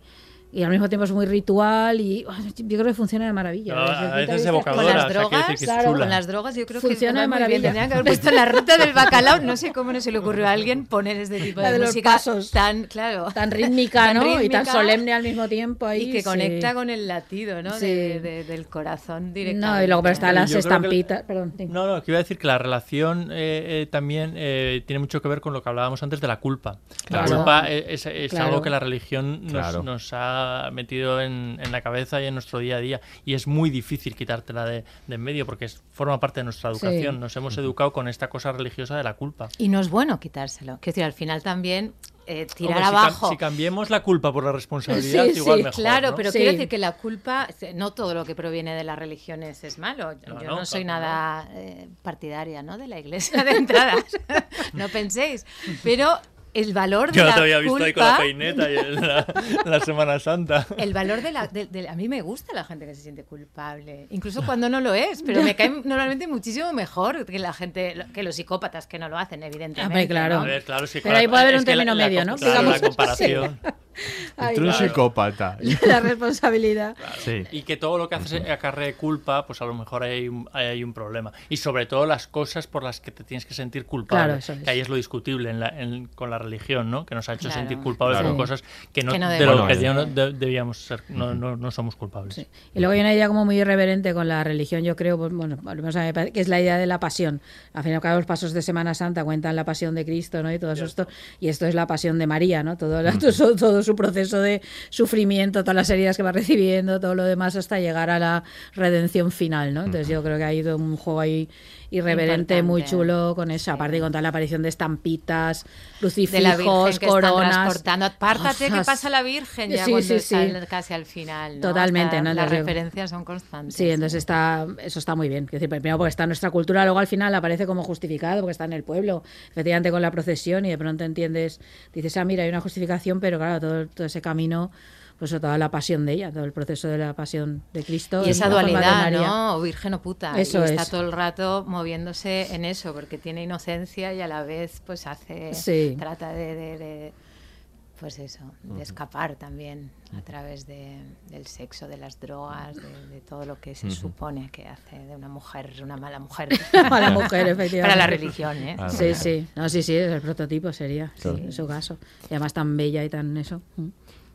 Y al mismo tiempo es muy ritual y oh, yo creo que funciona de maravilla. No, Desde a veces de evocadora, Con las o sea, drogas, que es claro, con las drogas yo creo Funciona que de muy bien. maravilla. Tendrían que haber puesto en la ruta del bacalao, no sé cómo no se le ocurrió a alguien poner este tipo de, de música pasos. tan, claro, Tan rítmica, tan ¿no? Y tan solemne al mismo tiempo ahí. y que sí. conecta con el latido, ¿no? Sí. De- de- del corazón directamente. No, y luego pero están las estampitas. Perdón, sí. No, no, que iba a decir que la relación eh, eh, también eh, tiene mucho que ver con lo que hablábamos antes de la culpa. La culpa eh, es, es Claro. algo que la religión nos, Claro. nos ha metido en, en la cabeza y en nuestro día a día. Y es muy difícil quitártela de, de en medio porque es- forma parte de nuestra Sí. educación. Nos hemos educado con esta cosa religiosa de la culpa. Y no es bueno quitárselo. Quiero decir, al final también eh, tirar Hombre, si cam- abajo. Si, cambiemos la culpa por la responsabilidad, Sí, igual sí, mejor. Claro, ¿no? pero Sí. quiero decir que la culpa, no todo lo que proviene de las religiones es malo. Yo No, yo no, no, soy nada eh, partidaria ¿no? de la iglesia de entrada. no penséis. Pero el valor de Yo no la te había visto ahí con la culpa- peineta y en la, la Semana Santa. El valor de la... de- de- a mí me gusta la gente que se siente culpable, incluso cuando no lo es, pero me cae normalmente muchísimo mejor que la gente, que los psicópatas que no lo hacen, evidentemente. Hombre, claro. A ¿no? ver, claro, sí, Pero claro, ahí puede haber un término la medio, ¿no? claro, la comparación. Ay, un claro. psicópata. La responsabilidad. Sí. Y que todo lo que haces acarree culpa, pues a lo mejor hay un, hay, un problema. Y sobre todo las cosas por las que te tienes que sentir culpable. Claro, eso es. Que ahí es lo discutible en la- en- con la religión, ¿no? Que nos ha hecho Claro. sentir culpables Claro. por cosas que no, Que no de debemos lo que no de- debíamos ser. No, no, no somos culpables. Sí. Y luego hay una idea como muy irreverente con la religión, yo creo, pues, bueno, que es la idea de la pasión. Al fin y al cabo, los pasos de Semana Santa cuentan la pasión de Cristo, ¿no? Y todo esto. Y esto es la pasión de María, ¿no? Todo, todo, todo su proceso de sufrimiento, todas las heridas que va recibiendo, todo lo demás hasta llegar a la redención final, ¿no? Entonces yo creo que ha ido un juego ahí irreverente, muy chulo con eso. Aparte de contar la aparición de estampitas, crucifijos, coronas. Apártate que pasa la Virgen ya Sí, cuando sí, está casi al final. ¿no? Totalmente, Hasta ¿no? Las referencias son constantes. Sí, entonces está, eso está muy bien. Decir, primero porque está en nuestra cultura, luego al final aparece como justificado porque está en el pueblo, efectivamente con la procesión y de pronto entiendes, dices, ah, mira, hay una justificación, pero claro, todo, todo ese camino, pues toda la pasión de ella, todo el proceso de la pasión de Cristo. Y es esa dualidad. ¿no? O virgen o puta. Eso y está es. todo el rato moviéndose en eso, porque tiene inocencia y a la vez pues hace, Sí. trata de, de- de, pues eso, de escapar también a través de- del sexo, de las drogas, de, de todo lo que se supone que hace de una mujer, una mala mujer. Mala mujer, efectivamente. Para la religión, ¿eh? Ah, Sí, sí. No, sí, sí, es el prototipo sería, sí, en su caso. Y además tan bella y tan eso. Mm.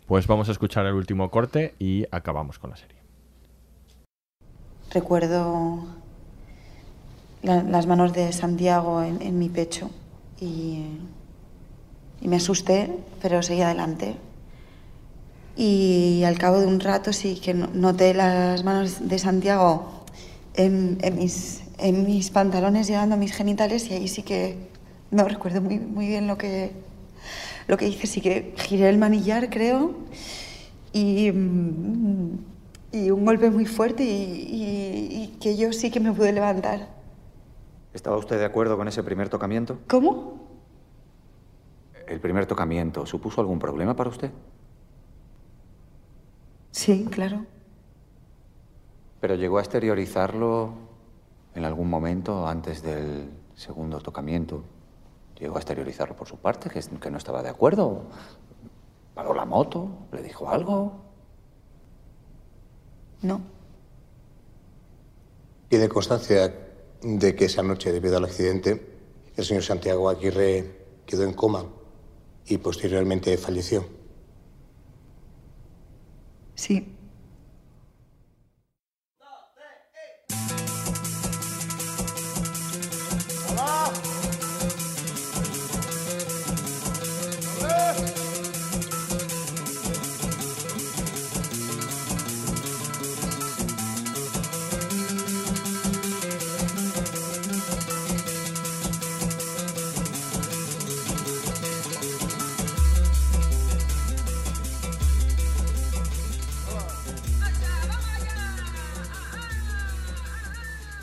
Pues vamos a escuchar el último corte y acabamos con la serie. Recuerdo la- las manos de Santiago en, mi pecho y, me asusté, pero seguí adelante. Y al cabo de un rato sí que no- noté las manos de Santiago en, mis, pantalones llegando a mis genitales y ahí sí que no recuerdo muy bien lo que, lo que hice sí que giré el manillar, creo, y, mm, y un golpe muy fuerte y, y- y que yo sí que me pude levantar. ¿Estaba usted de acuerdo con ese primer tocamiento? ¿Cómo? ¿El primer tocamiento supuso algún problema para usted? Sí, claro. ¿Pero llegó a exteriorizarlo en algún momento antes del segundo tocamiento? ¿Llegó a exteriorizarlo por su parte, que, que no estaba de acuerdo? ¿Paró la moto? ¿Le dijo algo? No. Tiene constancia de que esa noche, debido al accidente, el señor Santiago Aguirre quedó en coma y posteriormente falleció. Sí.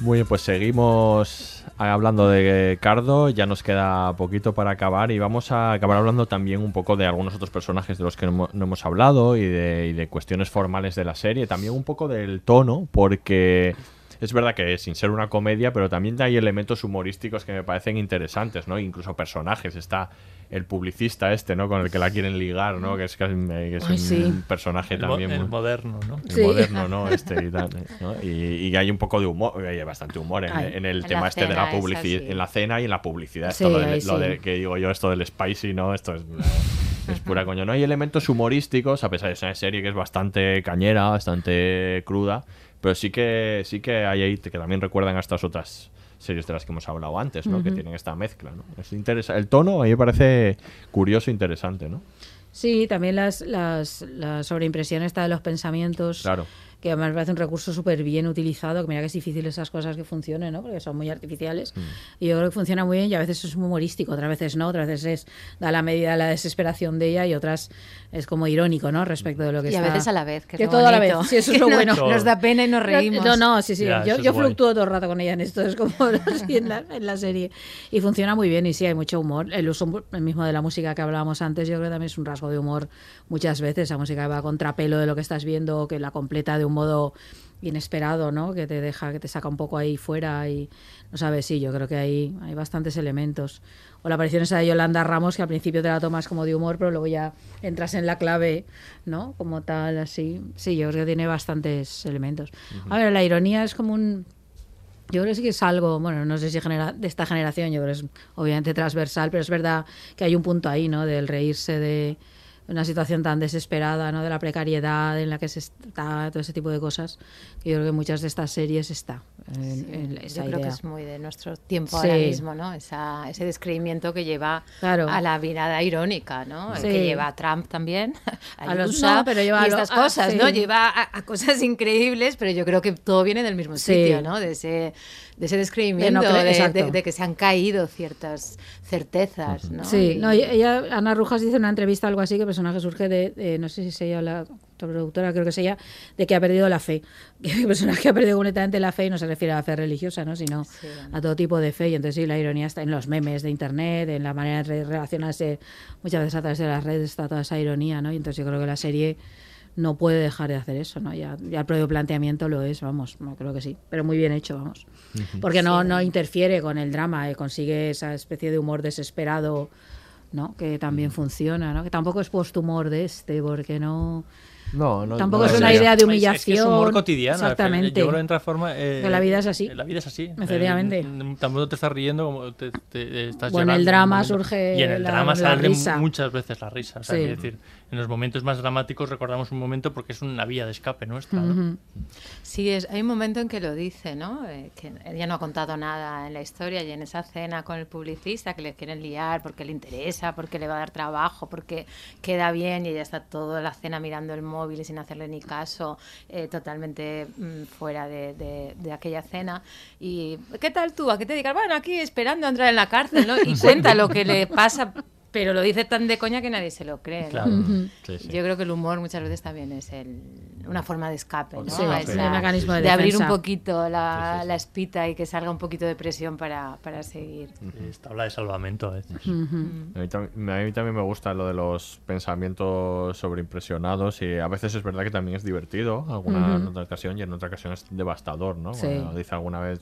Muy bien, pues seguimos hablando de Cardo, ya nos queda poquito para acabar y vamos a acabar hablando también un poco de algunos otros personajes de los que no hemo- no hemos hablado y de, y de cuestiones formales de la serie, también un poco del tono, porque es verdad que sin ser una comedia, pero también hay elementos humorísticos que me parecen interesantes, ¿no? Incluso personajes, está el publicista este, ¿no? Con el que la quieren ligar, ¿no? Que es, que es, que es Ay, un sí. personaje El mo- también el muy- moderno, ¿no? El Sí. moderno, ¿no? Este y tal, ¿no? Y, y hay un poco de humor, hay bastante humor en, Ay. en el En tema la este de la publicidad, sí. en la cena y en la publicidad. Sí, Esto lo, de- que digo yo, esto del spicy, ¿no? Esto es, es pura coño. No hay elementos humorísticos, a pesar de ser una serie que es bastante cañera, bastante cruda, pero sí que sí que hay ahí que también recuerdan a estas otras series de las que hemos hablado antes, ¿no? Que tienen esta mezcla, ¿no? Es interesa- el tono a mí me parece curioso e interesante, ¿no? Sí, también las, las, la sobreimpresión esta de los pensamientos. Claro. Que además me parece un recurso súper bien utilizado, que mira que es difícil esas cosas que funcionen, ¿no? Porque son muy artificiales. Y yo creo que funciona muy bien y a veces es muy humorístico, otras veces no, otras veces es da la medida de la desesperación de ella y otras es como irónico, ¿no? Respecto de lo que Y a está... veces a la vez, que es lo todo a la vez, sí, eso es Que lo no- bueno. nos da pena y nos reímos. No, no, sí, sí. Ya, yo yo fluctúo todo el rato con ella en esto, es como así en, la, en la serie. Y funciona muy bien y sí, hay mucho humor. El uso el mismo de la música que hablábamos antes, yo creo que también es un rasgo de humor muchas veces. La música va a contrapelo de lo que estás viendo, que la completa de un modo inesperado, ¿no? Que te deja, que te saca un poco ahí fuera y no sabes, sí, yo creo que hay, hay bastantes elementos. O la aparición esa de Yolanda Ramos, que al principio te la tomas como de humor, pero luego ya entras en la clave, ¿no? Como tal, así. Sí, yo creo que tiene bastantes elementos. A ver, la ironía es como un... Yo creo que sí que es algo, bueno, no sé si genera, de esta generación, yo creo que es obviamente transversal, pero es verdad que hay un punto ahí, ¿no? Del reírse de una situación tan desesperada, ¿no? De la precariedad en la que se está, todo ese tipo de cosas. Yo creo que en muchas de estas series está. en- en esa Yo creo que es muy de nuestro tiempo Sí. ahora mismo, ¿no? Esa, ese descreimiento que lleva Claro. a la mirada irónica, ¿no? El Sí. que lleva a Trump también, a, A los- Yusa no, pero lleva y a estas ah, cosas, sí. ¿no? Lleva a, a cosas increíbles, pero yo creo que todo viene del mismo Sí. sitio, ¿no? De ese, de ese descreimiento, De no de, exacto. de- de que se han caído ciertas certezas, ¿no? Sí, no, ella- ella, Ana Rujas dice en una entrevista algo así que el personaje surge de, de- no sé si es ella la productora, creo que es ella, de que ha perdido la fe. Que el personaje ha perdido completamente la fe y no se refiere a la fe religiosa, ¿no? sino a todo tipo de fe. Y entonces sí, la ironía está en los memes de internet, en la manera de relacionarse muchas veces a través de las redes, está toda esa ironía, ¿no? Y entonces yo creo que la serie no puede dejar de hacer eso, ¿no? Ya, ya el propio planteamiento lo es, vamos, no, creo que sí, pero muy bien hecho, vamos. Porque no, Sí. no interfiere con el drama, eh, consigue esa especie de humor desesperado, ¿no? Que también funciona, ¿no? Que tampoco es post-humor de este, porque no... No, no. Tampoco no es una debería. idea de humillación. Es, que es humor cotidiano. Exactamente. Yo creo que en otra forma. eh, Que la vida es así. La vida es así. Efectivamente. Eh, tampoco te estás riendo como te, te- estás Bueno, llorando el en un drama surge Y en el la- drama la sale risa. muchas veces la risa. O sea, Sí. decir, en los momentos más dramáticos recordamos un momento porque es una vía de escape nuestra. ¿no? Sí, es, hay un momento en que lo dice, ¿no? Eh, que ella no ha contado nada en la historia y en esa cena con el publicista que le quieren liar porque le interesa, porque le va a dar trabajo, porque queda bien y ella está toda la cena mirando el móvil y sin hacerle ni caso, eh, totalmente mm, fuera de, de- de aquella cena. Y, ¿qué tal tú? ¿A qué te dedicas? Bueno, aquí esperando a entrar en la cárcel, ¿no? Y cuenta lo que le pasa pero lo dice tan de coña que nadie se lo cree. ¿no? Claro. Sí, sí. Yo creo que el humor muchas veces también es el, una forma de escape, ¿no? Sí, A sí, esa- un mecanismo de de abrir un poquito la, la espita y que salga un poquito de presión para, para seguir. Es tabla de salvamento a veces. A mí, a mí también me gusta lo de los pensamientos sobreimpresionados y a veces es verdad que también es divertido, alguna en otra ocasión y en otra ocasión es devastador, ¿no? Sí. Cuando dice alguna vez,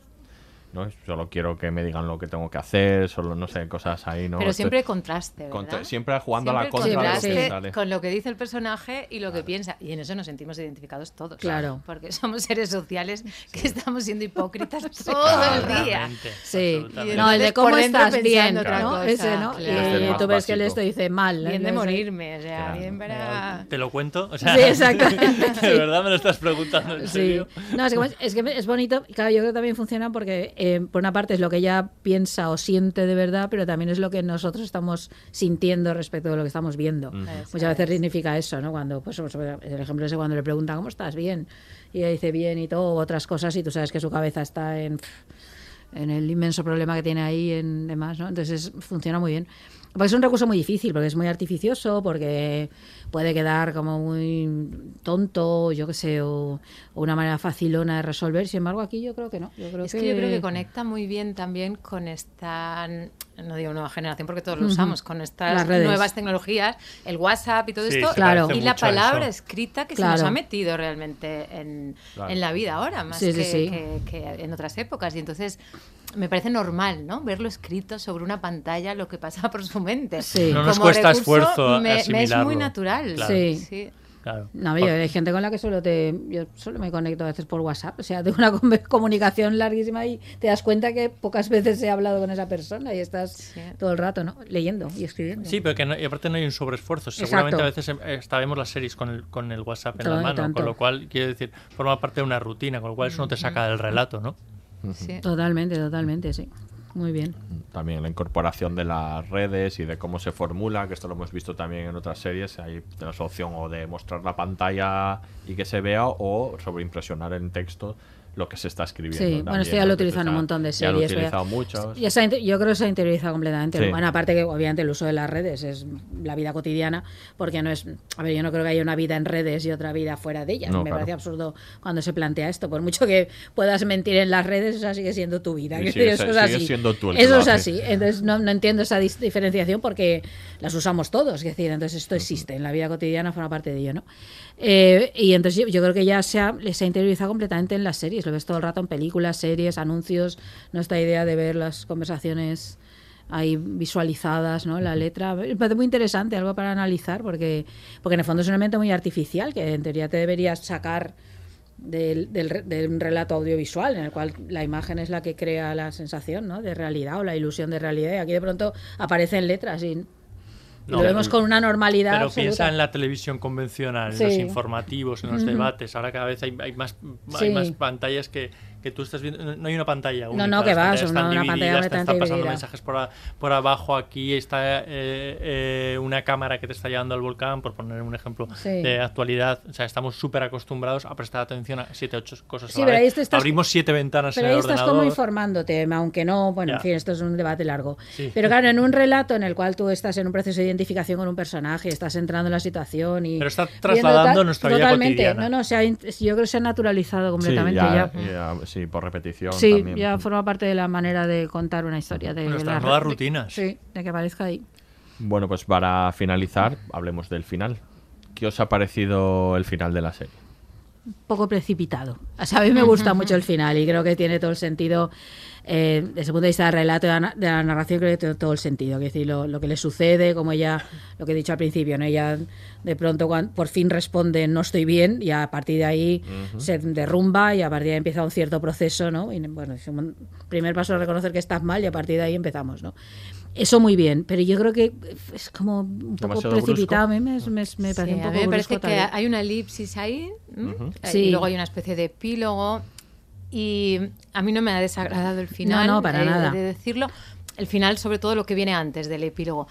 ¿no? Solo quiero que me digan lo que tengo que hacer, solo no sé, cosas ahí, ¿no? Pero siempre contraste, ¿verdad? contra- siempre jugando a la contra de lo que contraste sale. con lo que dice el personaje y lo que piensa. Y en eso nos sentimos identificados todos. Claro. Porque somos seres sociales que estamos siendo hipócritas todo el día. Sí, no, el de cómo estás bien, otra ¿no? cosa, Ese, ¿no? claro. Y tú ves que básico. esto dice mal. Bien de morirme, o sea, Claro. bien para... ¿Te lo cuento? O sea, Sí, exacto. ¿De verdad me lo estás preguntando en Sí, serio? no, es que, es que es bonito, claro, yo creo que también funciona porque eh, por una parte es lo que ella piensa o siente de verdad, pero también es lo que nosotros estamos sintiendo respecto de lo que estamos viendo. Muchas veces es. significa eso, ¿no? Cuando, pues, pues, el ejemplo es cuando le preguntan, ¿cómo estás? Bien. Y ella dice bien y todo, u otras cosas, y tú sabes que su cabeza está en, en el inmenso problema que tiene ahí, en demás, ¿no? Entonces es- funciona muy bien. Porque es un recurso muy difícil, porque es muy artificioso, porque puede quedar como muy tonto, yo qué sé, o, o una manera facilona de resolver. Sin embargo, aquí yo creo que no. Yo creo Es que yo creo que conecta muy bien también con esta, no digo nueva generación porque todos lo usamos, con estas nuevas tecnologías, el WhatsApp y todo Sí, esto, Claro. y la palabra escrita que Claro. se nos ha metido realmente en, Claro. en la vida ahora, más Sí, sí, que, sí. que- que en otras épocas. Y entonces me parece normal, ¿no? Verlo escrito sobre una pantalla, lo que pasa por su mente. Sí. No nos Como cuesta recurso, esfuerzo me, me es muy natural. Claro. Sí. sí. Claro. No, yo, hay gente con la que solo te yo solo me conecto a veces por WhatsApp, o sea, tengo una com- comunicación larguísima y te das cuenta que pocas veces he hablado con esa persona y estás Sí. todo el rato, ¿no? Leyendo y escribiendo. Sí, pero que no- y aparte no hay un sobreesfuerzo. Exacto. Seguramente a veces eh, hasta vemos las series con el, con el WhatsApp en Todo la mano, con lo cual, quiere decir, forma parte de una rutina, con lo cual eso no te saca del relato, ¿no? Sí. Totalmente, totalmente, sí. Muy bien. También la incorporación de las redes y de cómo se formula, que esto lo hemos visto también en otras series. Ahí tienes la opción o de mostrar la pantalla y que se vea o sobreimpresionar en texto lo que se está escribiendo. Sí, bueno, esto ya ¿no? lo utilizan un montón de Ya lo he series. utilizado muchos. Ya se yo creo que se ha interiorizado completamente. Sí. Bueno, aparte que obviamente el uso de las redes es la vida cotidiana, porque no es... A ver, yo no creo que haya una vida en redes y otra vida fuera de ellas. No, Me claro. parece absurdo cuando se plantea esto. Por mucho que puedas mentir en las redes, esa sigue siendo tu vida. Eso es así. siendo tú el que Eso es así. Entonces no, no entiendo esa diferenciación porque las usamos todos. Es decir, entonces esto existe en la vida cotidiana, forma parte de ello, ¿no? Eh, y entonces yo, yo creo que ya se ha, se ha interiorizado completamente en las series. Lo ves todo el rato en películas, series, anuncios. No esta idea de ver las conversaciones ahí visualizadas, ¿no? La letra. Me parece muy interesante, algo para analizar, porque, porque en el fondo es un elemento muy artificial que en teoría te deberías sacar del, del de un relato audiovisual en el cual la imagen es la que crea la sensación ¿no? de realidad o la ilusión de realidad y aquí de pronto aparecen letras y No, lo vemos con una normalidad Pero absoluta. piensa en la televisión convencional, en Sí. los informativos, en los debates. Ahora cada vez hay, hay más, Sí. hay más pantallas que, que tú estás viendo. No hay una pantalla única. no, que las va, están una- una pantalla divididas, te están pasando dividida. mensajes por, a- por abajo. Aquí está eh, eh, una cámara que te está llevando al volcán, por poner un ejemplo Sí. de actualidad. O sea, estamos súper acostumbrados a prestar atención a siete, ocho cosas Sí, a la pero ahí vez. te estás- Abrimos siete ventanas Pero en el ahí estás ordenador. como informándote, aunque no, bueno, Ya. en fin, esto es un debate largo. Sí. Pero claro, en un relato en el cual tú estás en un proceso de identificación con un personaje, estás entrando en la situación y... Pero está trasladando tal- nuestra vida Totalmente. cotidiana. No, no, se ha in- yo creo que se ha naturalizado Sí, completamente ya, ya. ya, sí, por repetición Sí, también. ya forma parte de la manera de contar una historia. De Nuestras la- nuevas de- rutinas. Sí, de que aparezca ahí. Bueno, pues para finalizar, hablemos del final. ¿Qué os ha parecido el final de la serie? Un poco precipitado. O sea, a mí me gusta mucho el final y creo que tiene todo el sentido. Eh, desde el punto de vista del relato de la, de la narración, creo que tiene todo el sentido. Es decir, lo, lo que le sucede, como ella, lo que he dicho al principio, ¿no? Ella de pronto, cuan- por fin responde, no estoy bien, y a partir de ahí se derrumba y a partir de ahí empieza un cierto proceso, ¿no? Y, bueno, es un primer paso es reconocer que estás mal y a partir de ahí empezamos, ¿no? Eso muy bien, pero yo creo que es como un poco Demasiado precipitado. A mí me, me- me Sí, parece un a poco mí me parece brusco que también. hay una elipsis ahí. Ujú. Eh, Sí. y luego hay una especie de epílogo. Y a mí no me ha desagradado el final, No, no, para eh, nada. de decirlo. El final, sobre todo lo que viene antes del epílogo.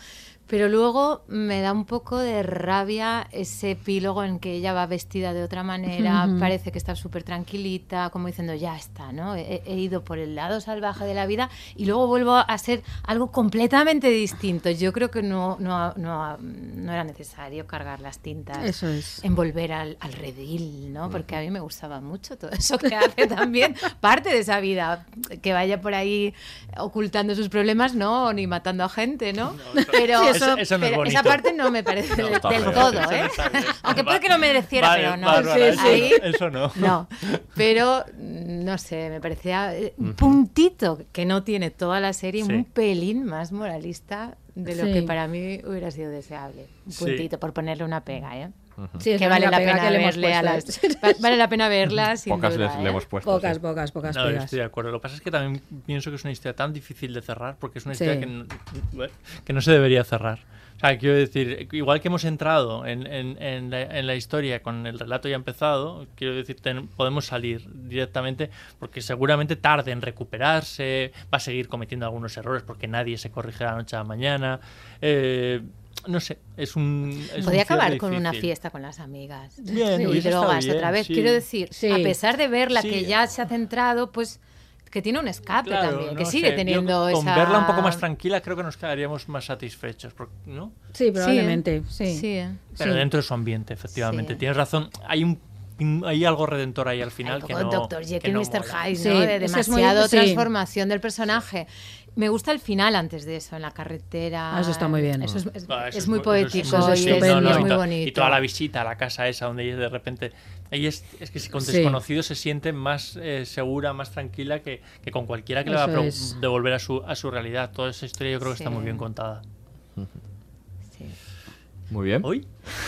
Pero luego me da un poco de rabia ese epílogo en que ella va vestida de otra manera, parece que está súper tranquilita, como diciendo, ya está, ¿no? He, he ido por el lado salvaje de la vida y luego vuelvo a ser algo completamente distinto. Yo creo que no, no, no, no era necesario cargar las tintas, Eso es. envolver al, al redil, ¿no? Porque a mí me gustaba mucho todo eso que hace también parte de esa vida, que vaya por ahí ocultando sus problemas, no, ni matando a gente, ¿no? pero Sí, eso- eso no es pero bonito. esa parte no me parece No, del, todo, no ¿eh? Aunque puede que lo mereciera, Vale, pero no. Bárbara, eso- Ahí- eso no. No, pero mm, no sé, me parecía eh, un puntito que no tiene toda la serie, Sí. un pelín más moralista de lo Sí. que para mí hubiera sido deseable. Un Sí. puntito, por ponerle una pega, ¿eh? Sí, que vale la pena que le hemos verle a las, ¿eh? vale la pena verla sin Pocas duda, les- le ¿eh? hemos puesto. Pocas, sí. pocas, pocas No, pegas. estoy de acuerdo. Lo que pasa es que también pienso que es una historia tan difícil de cerrar porque es una Sí. historia que no, que no se debería cerrar. O sea, quiero decir, igual que hemos entrado en, en- en la, en la historia con el relato ya empezado, quiero decir, ten- podemos salir directamente porque seguramente tarde en recuperarse, va a seguir cometiendo algunos errores porque nadie se corrige de la noche a la mañana. Eh, no sé, es un. es un Podía acabar con una difícil. fiesta con las amigas. Bien, y drogas bien, otra vez. sí. Quiero decir, Sí. a pesar de verla Sí. que ya se ha centrado, pues que tiene un escape Claro, también, que no sigue sé, yo teniendo con esa... verla un poco más tranquila creo que nos quedaríamos más satisfechos, ¿no? Sí, probablemente, sí. Sí. Pero Sí. dentro de su ambiente, efectivamente. Sí. Tienes razón, hay un hay algo redentor ahí al final que Como no Dr. que Jekyll no y Mr. mola. Hyde, Sí, ¿no? De ese es muy- demasiado sí. transformación del personaje. Me gusta el final antes de eso, en la carretera. Ah, eso está muy bien. Eso es, es- Ah, eso es muy poético eso es y, es, estupendo. y muy to- bonito. Y toda la visita a la casa esa donde ella de repente... Ella es, es que si con Sí. desconocidos se siente más eh, segura, más tranquila que, que con cualquiera que le va a devolver a su, a su realidad. Toda esa historia yo creo que está muy bien contada. Muy bien. ¿Hoy?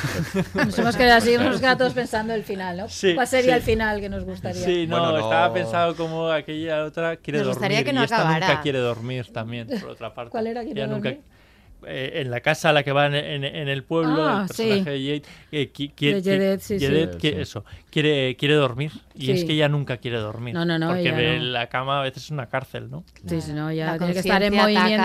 Nos hemos quedado así, nos hemos quedado todos pensando el final, ¿no? Sí, ¿Cuál sería sí. el final que nos gustaría? Sí, no, Bueno, no. estaba pensado como aquella otra quiere Nos dormir gustaría que y no esta acabara. nunca quiere dormir también, por otra parte. ¿Cuál era quiere Ella nunca- dormir? Eh, en la casa a la que va en, en- en el pueblo, Ah, el personaje sí. de Jade, eh, qui- qui- De qui- Jedet, sí, sí. Jedet, que- Sí. eso, quiere, quiere dormir. Y Sí. es que ella nunca quiere dormir. No, no, no, Porque ve no. la cama a veces es una cárcel, ¿no? Sí, sí, no, ya La tiene que estar en movimiento.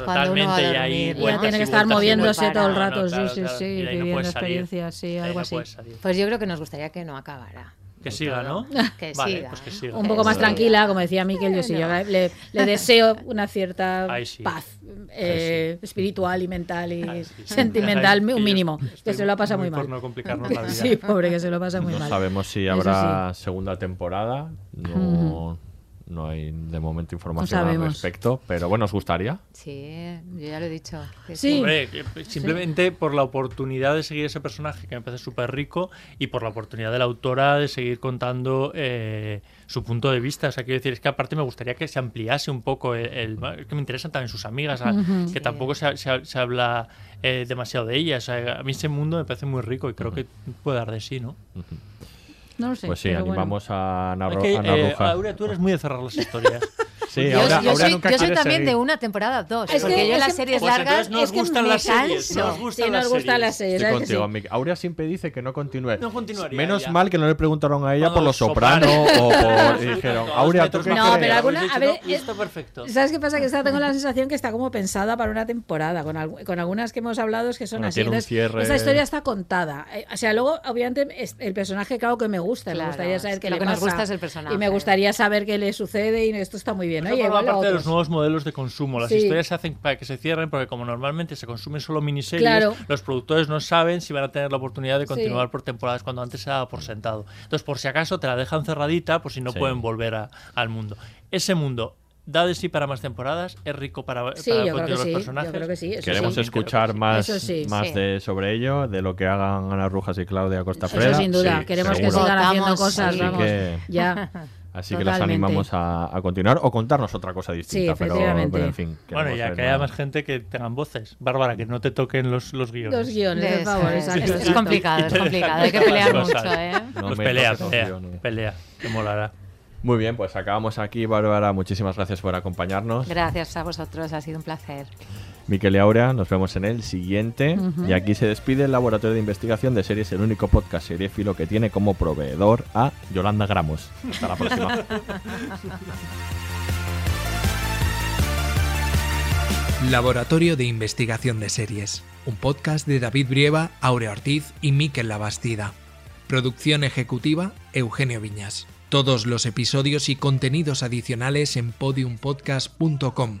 Totalmente, y ahí vueltas tiene que estar moviéndose todo el No, no, rato, claro, sí, sí, claro. sí, no viviendo experiencias, sí, no algo así. Pues yo creo que nos gustaría que no acabara. Que siga, ¿no? Que vale, siga. pues que siga. Un poco más Sí. tranquila, como decía Miquel, yo sí, yo le, le deseo una cierta sí. paz eh, espiritual y mental y Ay, sí, sentimental, un mínimo, que se lo pasa muy, por mal. no complicarnos la vida. Sí, pobre, que se lo pasa muy no mal. sabemos si habrá segunda temporada. No, no hay de momento información al respecto. Pero bueno, ¿os gustaría? Sí, yo ya lo he dicho. que Sí. Hombre, que simplemente por la oportunidad de seguir ese personaje que me parece súper rico y por la oportunidad de la autora de seguir contando eh, su punto de vista. O sea, quiero decir, es que aparte me gustaría que se ampliase un poco el... el- que me interesan también sus amigas, que tampoco se, se- se habla eh, demasiado de ellas. O sea, a mí ese mundo me parece muy rico y creo que puede dar de sí, ¿no? No lo sé. Pues sí, pero bueno. animamos a Ana, Es que, Ana eh, Roja. Aurea, tú eres muy de cerrar las historias. Sí, yo, ahora, yo ahora soy, nunca yo soy quiere también seguir. de una temporada dos, Es porque que- yo es las series Pues largas nos es que gustan me las series, canso. nos gustan Sí, nos las gustan series. las series. Estoy ¿sabes que contigo, sí? Aurea siempre dice que no continúe. No continuaría Menos ya. mal que no le preguntaron a ella Cuando por los Sopranos. o por... dijeron, Aurea, ¿tú qué No, crees? pero alguna- a ver, está perfecto. ¿Sabes qué pasa? Que esta tengo la sensación que está como pensada para una temporada, con, algu- con algunas que hemos hablado es que son Bueno, así. Entonces. Esa historia está contada. Eh, O sea, luego, obviamente, el personaje, claro que me gusta. Claro, me gustaría saber qué le que nos pasa. gusta es el personaje. Y me gustaría saber qué le sucede y esto está muy bien. Eso Oye, forma parte de los nuevos modelos de consumo. Las Sí. historias se hacen para que se cierren porque como normalmente se consumen solo miniseries, Claro. los productores no saben si van a tener la oportunidad de Sí. continuar por temporadas cuando antes se daba por sentado. Entonces, por si acaso, te la dejan cerradita por si no Sí. pueden volver a- al mundo. Ese mundo da de sí para más temporadas, es rico para, Sí, para yo creo que continuar sí, los yo personajes. creo que sí, eso Queremos sí. escuchar más, Eso sí, más sí. de sobre ello, de lo que hagan Ana Rujas y Claudia Costa Eso Freda. sin duda. Sí, Queremos que sigan haciendo cosas, vamos. que- Ya. Así que los Totalmente. animamos a, a continuar o contarnos otra cosa distinta. pero, efectivamente. pero en fin. Bueno, ya que haya más. gente que tengan voces. Bárbara, que no te toquen los, los guiones. Dos guiones, por Es- favor. es- es, es complicado, es complicado. Hay que pelear las mucho. ¿eh? No Pues me pelea, los pelea, pelea, que molará. Muy bien, pues acabamos aquí, Bárbara. Muchísimas gracias por acompañarnos. Gracias a vosotros, ha sido un placer. Miquel y Aurea, nos vemos en el siguiente. Y aquí se despide el Laboratorio de Investigación de Series, el único podcast seriéfilo que tiene como proveedor a Yolanda Gramos. Hasta la próxima. Laboratorio de Investigación de Series, un podcast de David Brieva, Aurea Ortiz y Miquel Labastida. Producción ejecutiva, Eugenio Viñas. Todos los episodios y contenidos adicionales en podiumpodcast.com